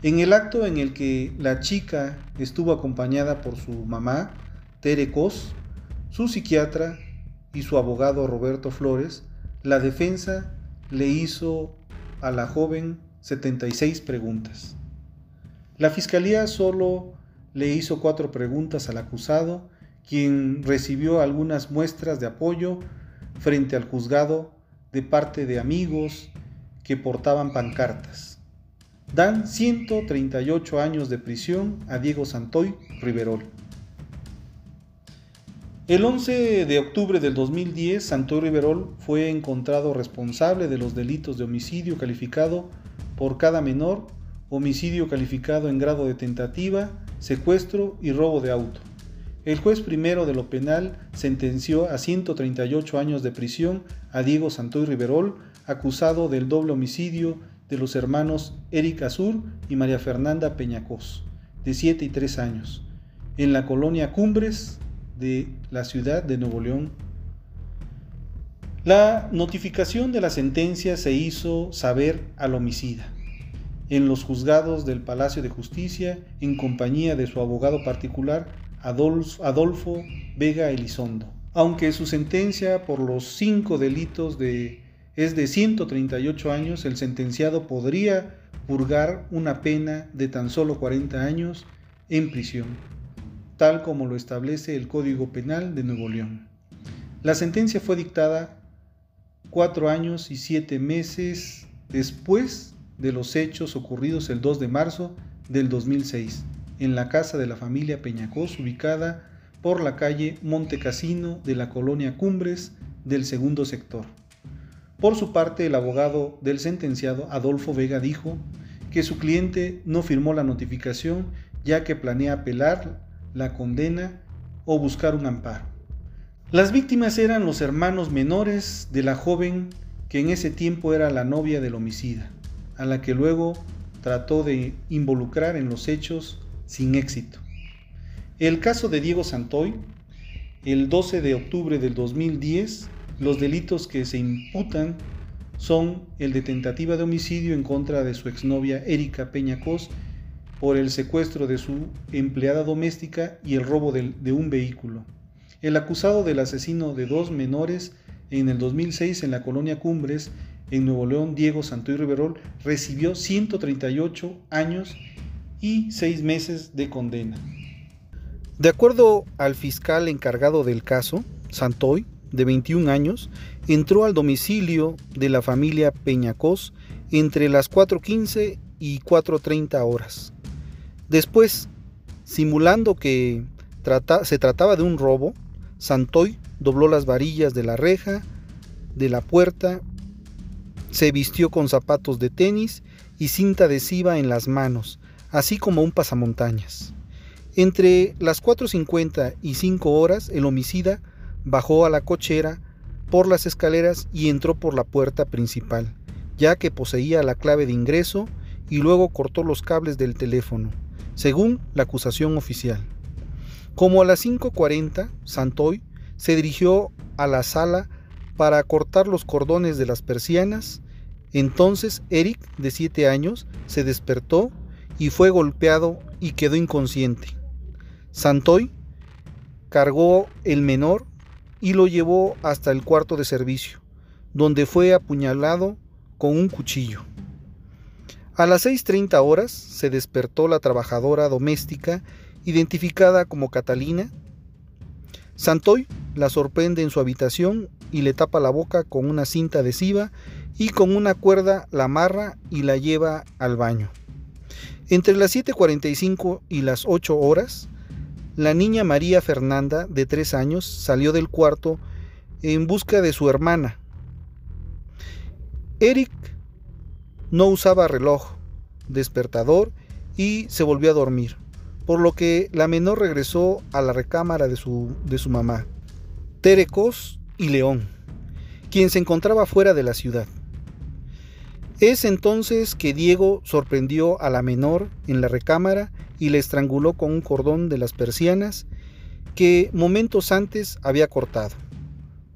En el acto en el que la chica estuvo acompañada por su mamá, Tere Cos, su psiquiatra y su abogado Roberto Flores, la defensa le hizo a la joven 76 preguntas. La fiscalía solo le hizo cuatro preguntas al acusado, quien recibió algunas muestras de apoyo frente al juzgado de parte de amigos que portaban pancartas dan 138 años de prisión a Diego Santoy Riverol. El 11 de octubre del 2010, Santoy Riverol fue encontrado responsable de los delitos de homicidio calificado por cada menor, homicidio calificado en grado de tentativa, secuestro y robo de auto. El juez primero de lo penal sentenció a 138 años de prisión a Diego Santoy Riverol, acusado del doble homicidio de los hermanos Erika Azur y María Fernanda Peñacos, de 7 y 3 años, en la colonia Cumbres de la ciudad de Nuevo León. La notificación de la sentencia se hizo saber al homicida en los juzgados del Palacio de Justicia en compañía de su abogado particular Adolfo, Vega Elizondo. Aunque su sentencia por los cinco delitos de es de 138 años, el sentenciado podría purgar una pena de tan solo 40 años en prisión, tal como lo establece el Código Penal de Nuevo León. La sentencia fue dictada cuatro años y siete meses después de los hechos ocurridos el 2 de marzo del 2006 en la casa de la familia Peñacos ubicada por la calle Montecasino de la colonia Cumbres del segundo sector. Por su parte, el abogado del sentenciado, Adolfo Vega, dijo que su cliente no firmó la notificación ya que planea apelar la condena o buscar un amparo. Las víctimas eran los hermanos menores de la joven que en ese tiempo era la novia del homicida, a la que luego trató de involucrar en los hechos sin éxito. El caso de Diego Santoy, el 12 de octubre del 2010, los delitos que se imputan son el de tentativa de homicidio en contra de su exnovia Erika Peñacos por el secuestro de su empleada doméstica y el robo de, un vehículo. El acusado del asesino de dos menores en el 2006 en la colonia Cumbres, en Nuevo León, Diego Santoy Riverol, recibió 138 años y 6 meses de condena. De acuerdo al fiscal encargado del caso, Santoy, de 21 años, entró al domicilio de la familia Peñacos entre las 4.15 y 4.30 horas. Después, simulando que se trataba de un robo, Santoy dobló las varillas de la reja de la puerta, se vistió con zapatos de tenis y cinta adhesiva en las manos, así como un pasamontañas. Entre las 4.50 y 5 horas, el homicida bajó a la cochera por las escaleras y entró por la puerta principal, ya que poseía la clave de ingreso y luego cortó los cables del teléfono según la acusación oficial. Como a las 5.40, Santoy se dirigió a la sala para cortar los cordones de las persianas. Entonces Eric, de 7 años, se despertó y fue golpeado y quedó inconsciente. Santoy cargó el menor y lo llevó hasta el cuarto de servicio, donde fue apuñalado con un cuchillo. A las 6.30 horas se despertó la trabajadora doméstica identificada como Catalina. Santoy la sorprende en su habitación y le tapa la boca con una cinta adhesiva y con una cuerda la amarra y la lleva al baño. Entre las 7.45 y las 8 horas, la niña María Fernanda, de 3 años, salió del cuarto en busca de su hermana. Eric no usaba reloj, despertador y se volvió a dormir, por lo que la menor regresó a la recámara de su, de su mamá, Terecos y León, quien se encontraba fuera de la ciudad. Es entonces que Diego sorprendió a la menor en la recámara y le estranguló con un cordón de las persianas que momentos antes había cortado.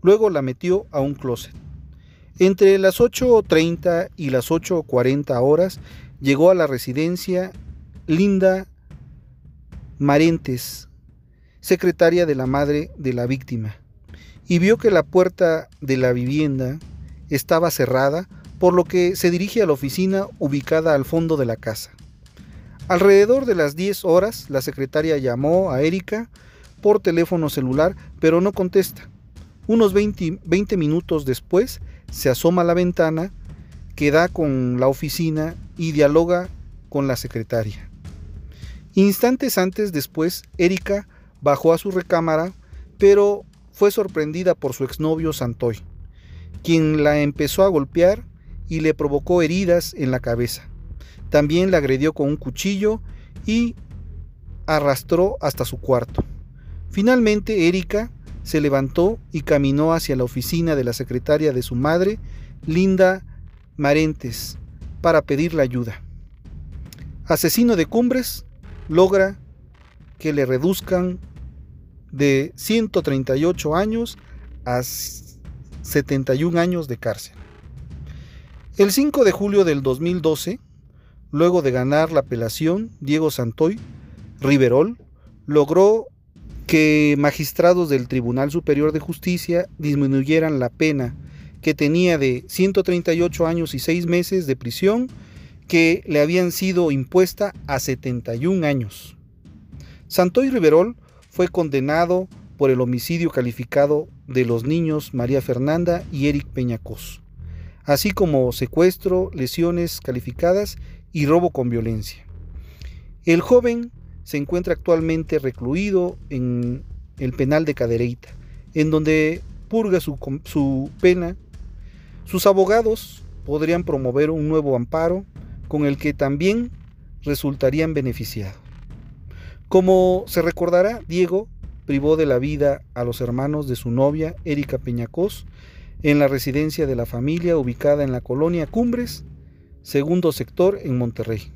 Luego la metió a un closet. Entre las 8.30 y las 8.40 horas llegó a la residencia Linda Marentes, secretaria de la madre de la víctima, y vio que la puerta de la vivienda estaba cerrada, por lo que se dirige a la oficina ubicada al fondo de la casa. Alrededor de las 10 horas, la secretaria llamó a Erika por teléfono celular, pero no contesta. Unos 20, 20 minutos después, se asoma a la ventana que da con la oficina y dialoga con la secretaria. Instantes antes después, Erika bajó a su recámara, pero fue sorprendida por su exnovio Santoy, quien la empezó a golpear y le provocó heridas en la cabeza. También la agredió con un cuchillo y arrastró hasta su cuarto. Finalmente, Erika se levantó y caminó hacia la oficina de la secretaria de su madre, Linda Marentes, para pedirle ayuda. Asesino de cumbres logra que le reduzcan de 138 años a 71 años de cárcel. El 5 de julio del 2012, luego de ganar la apelación, Diego Santoy Riverol logró que magistrados del Tribunal Superior de Justicia disminuyeran la pena que tenía de 138 años y 6 meses de prisión que le habían sido impuesta a 71 años. Santoy Riverol fue condenado por el homicidio calificado de los niños María Fernanda y Eric Peñacos, así como secuestro, lesiones calificadas y robo con violencia. El joven se encuentra actualmente recluido en el penal de Cadereyta, en donde purga su, su pena. Sus abogados podrían promover un nuevo amparo con el que también resultarían beneficiados. Como se recordará, Diego privó de la vida a los hermanos de su novia, Erika Peñacos, en la residencia de la familia ubicada en la colonia Cumbres, segundo sector en Monterrey.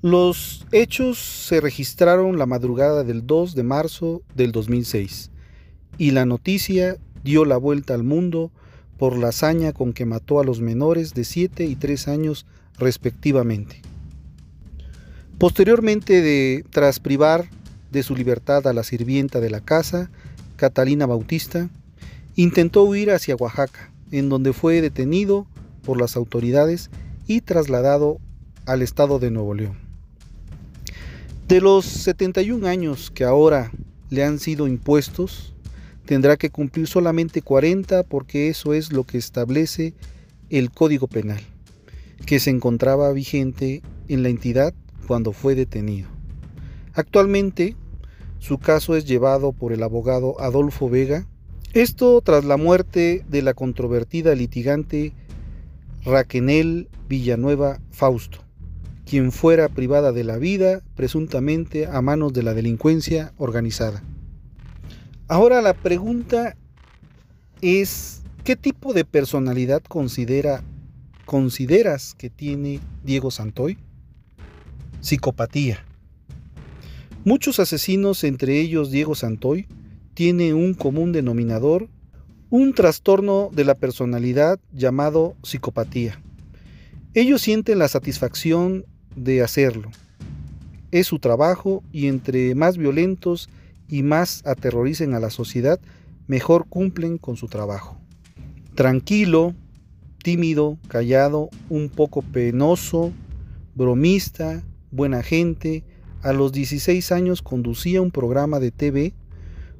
Los hechos se registraron la madrugada del 2 de marzo del 2006 y la noticia dio la vuelta al mundo por la hazaña con que mató a los menores de 7 y 3 años respectivamente. Posteriormente, tras privar de su libertad a la sirvienta de la casa, Catalina Bautista, intentó huir hacia Oaxaca, en donde fue detenido por las autoridades y trasladado al estado de Nuevo León. De los 71 años que ahora le han sido impuestos, tendrá que cumplir solamente 40 porque eso es lo que establece el Código Penal, que se encontraba vigente en la entidad cuando fue detenido. Actualmente, su caso es llevado por el abogado Adolfo Vega, esto tras la muerte de la controvertida litigante Raquenel Villanueva Fausto quien fuera privada de la vida presuntamente a manos de la delincuencia organizada. Ahora la pregunta es, ¿qué tipo de personalidad considera, consideras que tiene Diego Santoy? Psicopatía. Muchos asesinos, entre ellos Diego Santoy, tienen un común denominador, un trastorno de la personalidad llamado psicopatía. Ellos sienten la satisfacción de hacerlo. Es su trabajo y entre más violentos y más aterroricen a la sociedad, mejor cumplen con su trabajo. Tranquilo, tímido, callado, un poco penoso, bromista, buena gente, a los 16 años conducía un programa de TV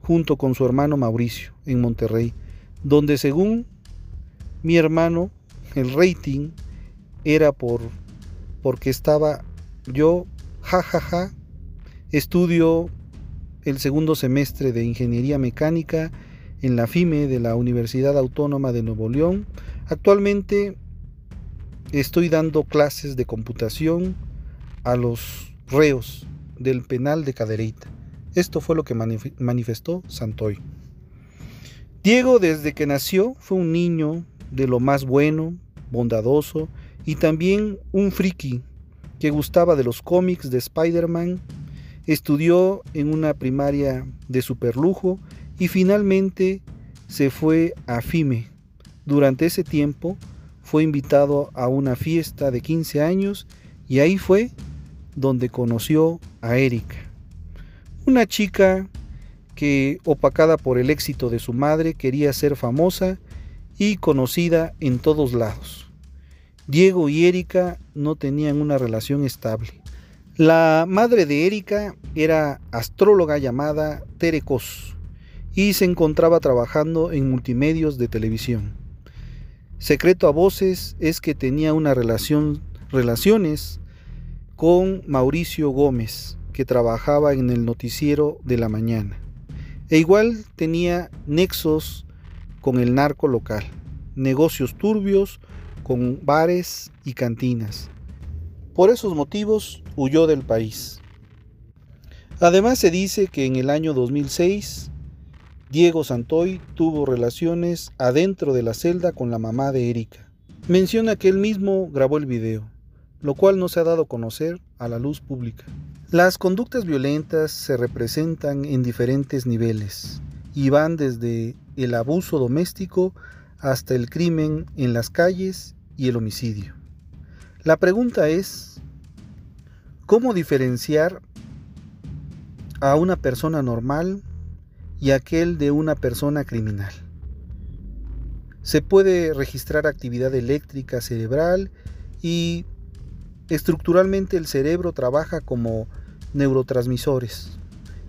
junto con su hermano Mauricio en Monterrey, donde según mi hermano el rating era por porque estaba yo, jajaja, ja, ja, estudio el segundo semestre de Ingeniería Mecánica en la FIME de la Universidad Autónoma de Nuevo León. Actualmente estoy dando clases de computación a los reos del penal de Cadereyta. Esto fue lo que manifestó Santoy. Diego desde que nació fue un niño de lo más bueno, bondadoso y también un friki que gustaba de los cómics de Spider-Man, estudió en una primaria de superlujo y finalmente se fue a FIME. Durante ese tiempo fue invitado a una fiesta de 15 años y ahí fue donde conoció a Erika, una chica que, opacada por el éxito de su madre, quería ser famosa y conocida en todos lados. Diego y Erika no tenían una relación estable. La madre de Erika era astróloga llamada Tere y se encontraba trabajando en multimedios de televisión. Secreto a voces es que tenía una relación, relaciones con Mauricio Gómez, que trabajaba en el noticiero de la mañana. E igual tenía nexos con el narco local, negocios turbios con bares y cantinas. Por esos motivos huyó del país. Además se dice que en el año 2006 Diego Santoy tuvo relaciones adentro de la celda con la mamá de Erika. Menciona que él mismo grabó el video, lo cual no se ha dado a conocer a la luz pública. Las conductas violentas se representan en diferentes niveles y van desde el abuso doméstico hasta el crimen en las calles y el homicidio. La pregunta es, ¿cómo diferenciar a una persona normal y aquel de una persona criminal? Se puede registrar actividad eléctrica cerebral y estructuralmente el cerebro trabaja como neurotransmisores.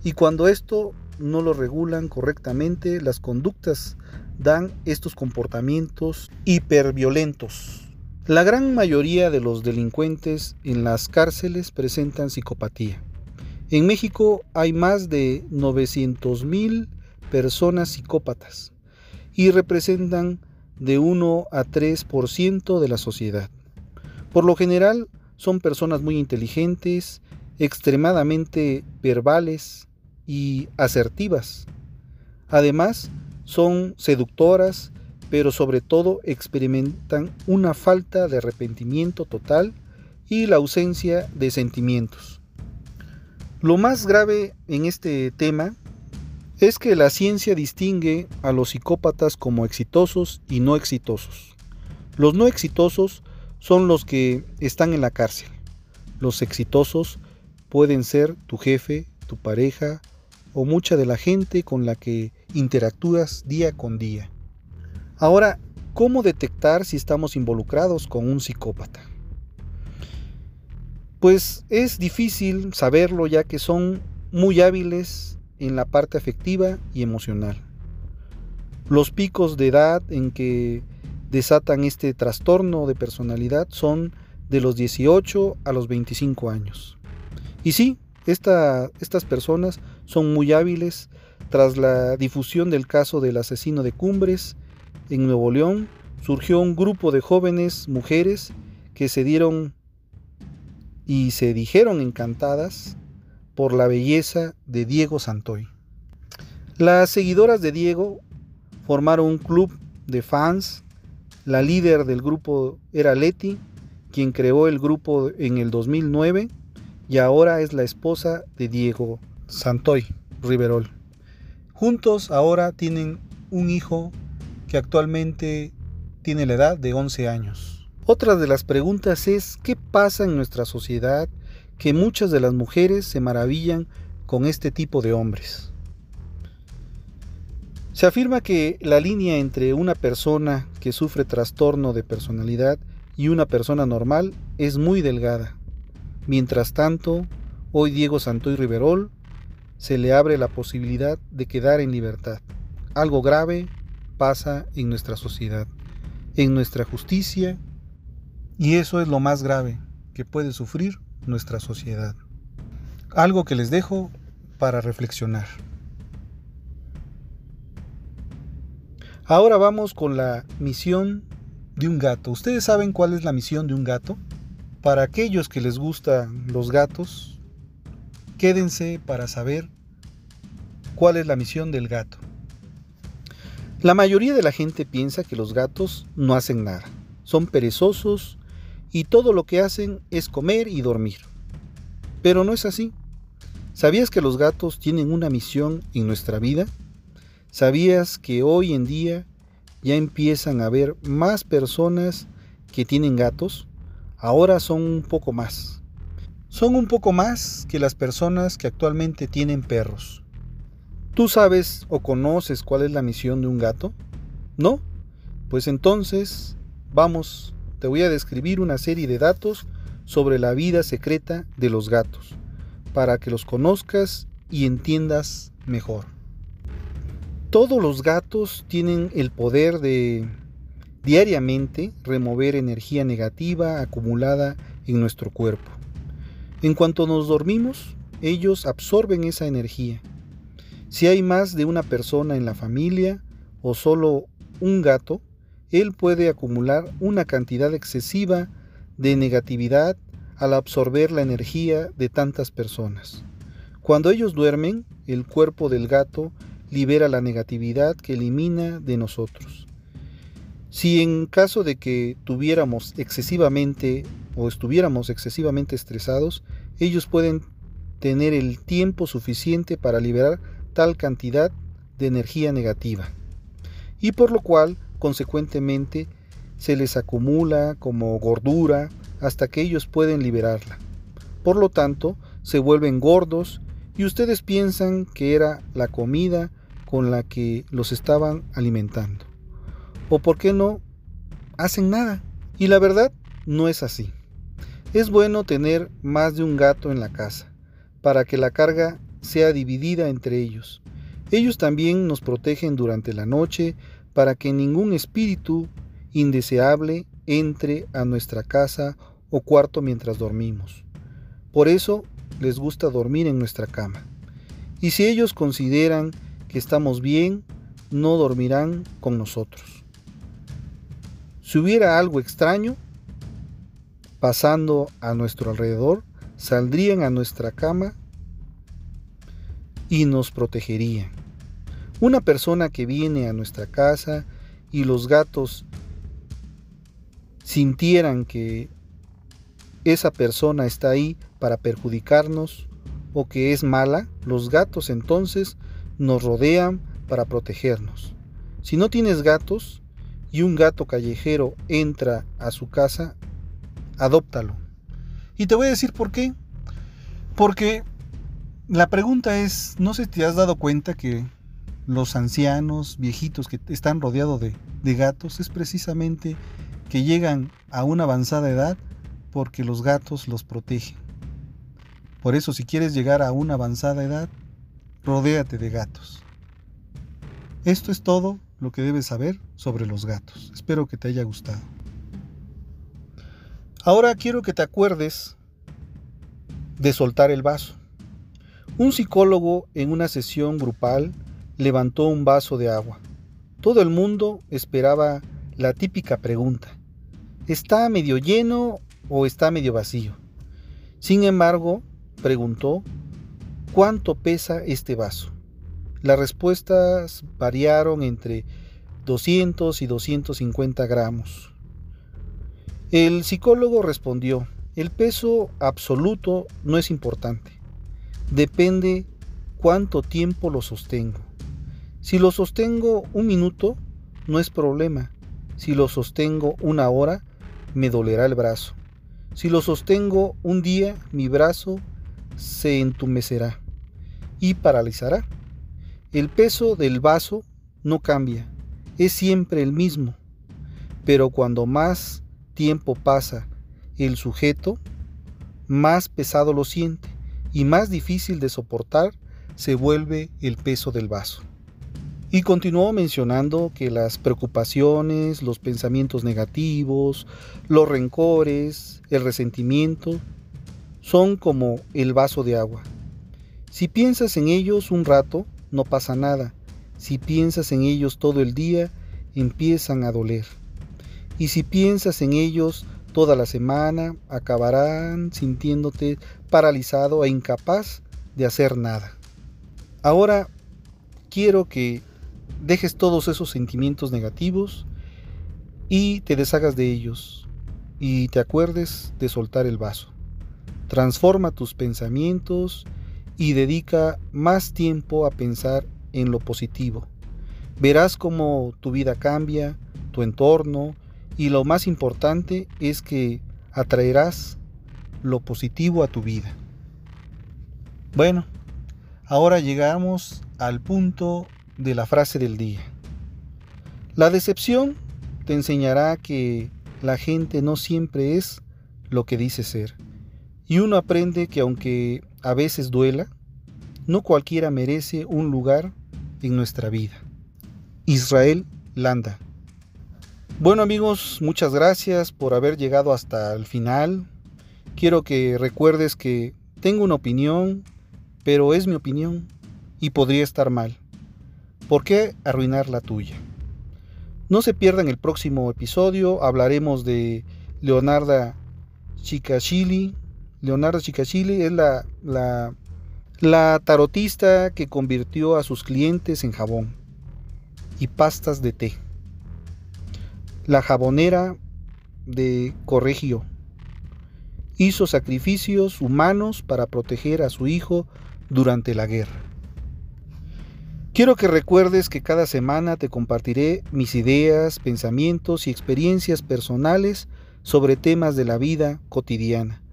Y cuando esto no lo regulan correctamente, las conductas dan estos comportamientos hiperviolentos. La gran mayoría de los delincuentes en las cárceles presentan psicopatía. En México hay más de 900.000 personas psicópatas y representan de 1 a 3% de la sociedad. Por lo general son personas muy inteligentes, extremadamente verbales y asertivas. Además, son seductoras, pero sobre todo experimentan una falta de arrepentimiento total y la ausencia de sentimientos. Lo más grave en este tema es que la ciencia distingue a los psicópatas como exitosos y no exitosos. Los no exitosos son los que están en la cárcel. Los exitosos pueden ser tu jefe, tu pareja o mucha de la gente con la que interactúas día con día. Ahora, ¿cómo detectar si estamos involucrados con un psicópata? Pues es difícil saberlo ya que son muy hábiles en la parte afectiva y emocional. Los picos de edad en que desatan este trastorno de personalidad son de los 18 a los 25 años. Y sí, estas personas son muy hábiles tras la difusión del caso del asesino de Cumbres en Nuevo León, surgió un grupo de jóvenes mujeres que se dieron y se dijeron encantadas por la belleza de Diego Santoy. Las seguidoras de Diego formaron un club de fans. La líder del grupo era Leti, quien creó el grupo en el 2009 y ahora es la esposa de Diego Santoy Riverol. Juntos ahora tienen un hijo que actualmente tiene la edad de 11 años. Otra de las preguntas es ¿qué pasa en nuestra sociedad que muchas de las mujeres se maravillan con este tipo de hombres? Se afirma que la línea entre una persona que sufre trastorno de personalidad y una persona normal es muy delgada. Mientras tanto, hoy Diego Santoy Riverol se le abre la posibilidad de quedar en libertad. Algo grave pasa en nuestra sociedad, en nuestra justicia, y eso es lo más grave que puede sufrir nuestra sociedad. Algo que les dejo para reflexionar. Ahora vamos con la misión de un gato. ¿Ustedes saben cuál es la misión de un gato? Para aquellos que les gustan los gatos, quédense para saber cuál es la misión del gato. La mayoría de la gente piensa que los gatos no hacen nada, son perezosos y todo lo que hacen es comer y dormir. Pero no es así. ¿Sabías que los gatos tienen una misión en nuestra vida? ¿Sabías que hoy en día ya empiezan a haber más personas que tienen gatos? ahora son un poco más. Son un poco más que las personas que actualmente tienen perros. ¿Tú sabes o conoces cuál es la misión de un gato? ¿No? Pues entonces, vamos, te voy a describir una serie de datos sobre la vida secreta de los gatos, para que los conozcas y entiendas mejor. Todos los gatos tienen el poder de diariamente remover energía negativa acumulada en nuestro cuerpo. En cuanto nos dormimos, ellos absorben esa energía. Si hay más de una persona en la familia o solo un gato, él puede acumular una cantidad excesiva de negatividad al absorber la energía de tantas personas. Cuando ellos duermen, el cuerpo del gato libera la negatividad que elimina de nosotros. Si en caso de que tuviéramos excesivamente o estuviéramos excesivamente estresados, ellos pueden tener el tiempo suficiente para liberar tal cantidad de energía negativa. Y por lo cual, consecuentemente, se les acumula como gordura hasta que ellos pueden liberarla. Por lo tanto, se vuelven gordos y ustedes piensan que era la comida con la que los estaban alimentando. ¿O por qué no hacen nada? Y la verdad no es así. Es bueno tener más de un gato en la casa, para que la carga sea dividida entre ellos. Ellos también nos protegen durante la noche para que ningún espíritu indeseable entre a nuestra casa o cuarto mientras dormimos. Por eso les gusta dormir en nuestra cama. Y si ellos consideran que estamos bien, no dormirán con nosotros. Si hubiera algo extraño pasando a nuestro alrededor, saldrían a nuestra cama y nos protegerían. Una persona que viene a nuestra casa y los gatos sintieran que esa persona está ahí para perjudicarnos o que es mala, los gatos entonces nos rodean para protegernos. Si no tienes gatos y un gato callejero entra a su casa, adóptalo. Y te voy a decir por qué. Porque la pregunta es, no sé si te has dado cuenta que los ancianos, viejitos que están rodeados de, de gatos, es precisamente que llegan a una avanzada edad porque los gatos los protegen. Por eso si quieres llegar a una avanzada edad, rodéate de gatos. Esto es todo lo que debes saber sobre los gatos. Espero que te haya gustado. Ahora quiero que te acuerdes de soltar el vaso. Un psicólogo en una sesión grupal levantó un vaso de agua. Todo el mundo esperaba la típica pregunta. ¿Está medio lleno o está medio vacío? Sin embargo, preguntó, ¿cuánto pesa este vaso? Las respuestas variaron entre 200 y 250 gramos. El psicólogo respondió, el peso absoluto no es importante, depende cuánto tiempo lo sostengo. Si lo sostengo un minuto, no es problema. Si lo sostengo una hora, me dolerá el brazo. Si lo sostengo un día, mi brazo se entumecerá y paralizará. El peso del vaso no cambia, es siempre el mismo, pero cuando más tiempo pasa el sujeto, más pesado lo siente y más difícil de soportar se vuelve el peso del vaso. Y continuó mencionando que las preocupaciones, los pensamientos negativos, los rencores, el resentimiento, son como el vaso de agua. Si piensas en ellos un rato, no pasa nada. Si piensas en ellos todo el día, empiezan a doler. Y si piensas en ellos toda la semana, acabarán sintiéndote paralizado e incapaz de hacer nada. Ahora quiero que dejes todos esos sentimientos negativos y te deshagas de ellos y te acuerdes de soltar el vaso. Transforma tus pensamientos y dedica más tiempo a pensar en lo positivo. Verás cómo tu vida cambia, tu entorno y lo más importante es que atraerás lo positivo a tu vida. Bueno, ahora llegamos al punto de la frase del día. La decepción te enseñará que la gente no siempre es lo que dice ser. Y uno aprende que aunque a veces duela, no cualquiera merece un lugar en nuestra vida. Israel Landa. Bueno amigos, muchas gracias por haber llegado hasta el final. Quiero que recuerdes que tengo una opinión, pero es mi opinión y podría estar mal. ¿Por qué arruinar la tuya? No se pierdan el próximo episodio, hablaremos de Leonarda Chicachili, Leonardo Chicachili es la, la, la tarotista que convirtió a sus clientes en jabón y pastas de té. La jabonera de Corregio hizo sacrificios humanos para proteger a su hijo durante la guerra. Quiero que recuerdes que cada semana te compartiré mis ideas, pensamientos y experiencias personales sobre temas de la vida cotidiana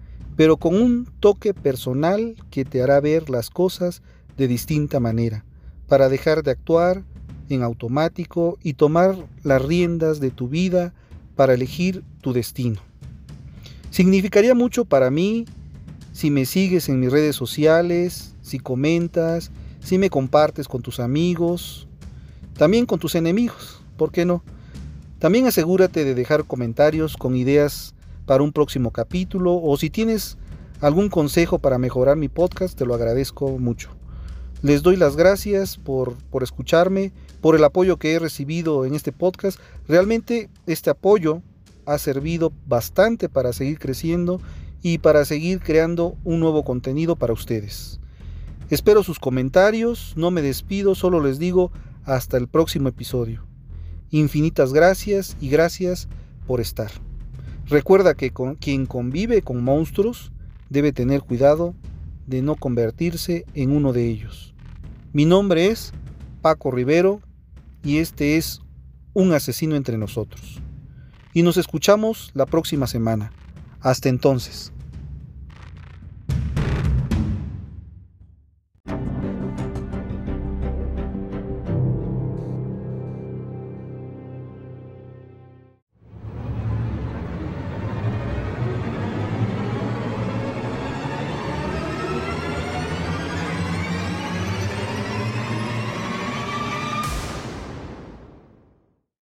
pero con un toque personal que te hará ver las cosas de distinta manera, para dejar de actuar en automático y tomar las riendas de tu vida para elegir tu destino. Significaría mucho para mí si me sigues en mis redes sociales, si comentas, si me compartes con tus amigos, también con tus enemigos, ¿por qué no? También asegúrate de dejar comentarios con ideas para un próximo capítulo o si tienes algún consejo para mejorar mi podcast, te lo agradezco mucho. Les doy las gracias por, por escucharme, por el apoyo que he recibido en este podcast. Realmente este apoyo ha servido bastante para seguir creciendo y para seguir creando un nuevo contenido para ustedes. Espero sus comentarios, no me despido, solo les digo hasta el próximo episodio. Infinitas gracias y gracias por estar. Recuerda que con, quien convive con monstruos debe tener cuidado de no convertirse en uno de ellos. Mi nombre es Paco Rivero y este es Un asesino entre nosotros. Y nos escuchamos la próxima semana. Hasta entonces.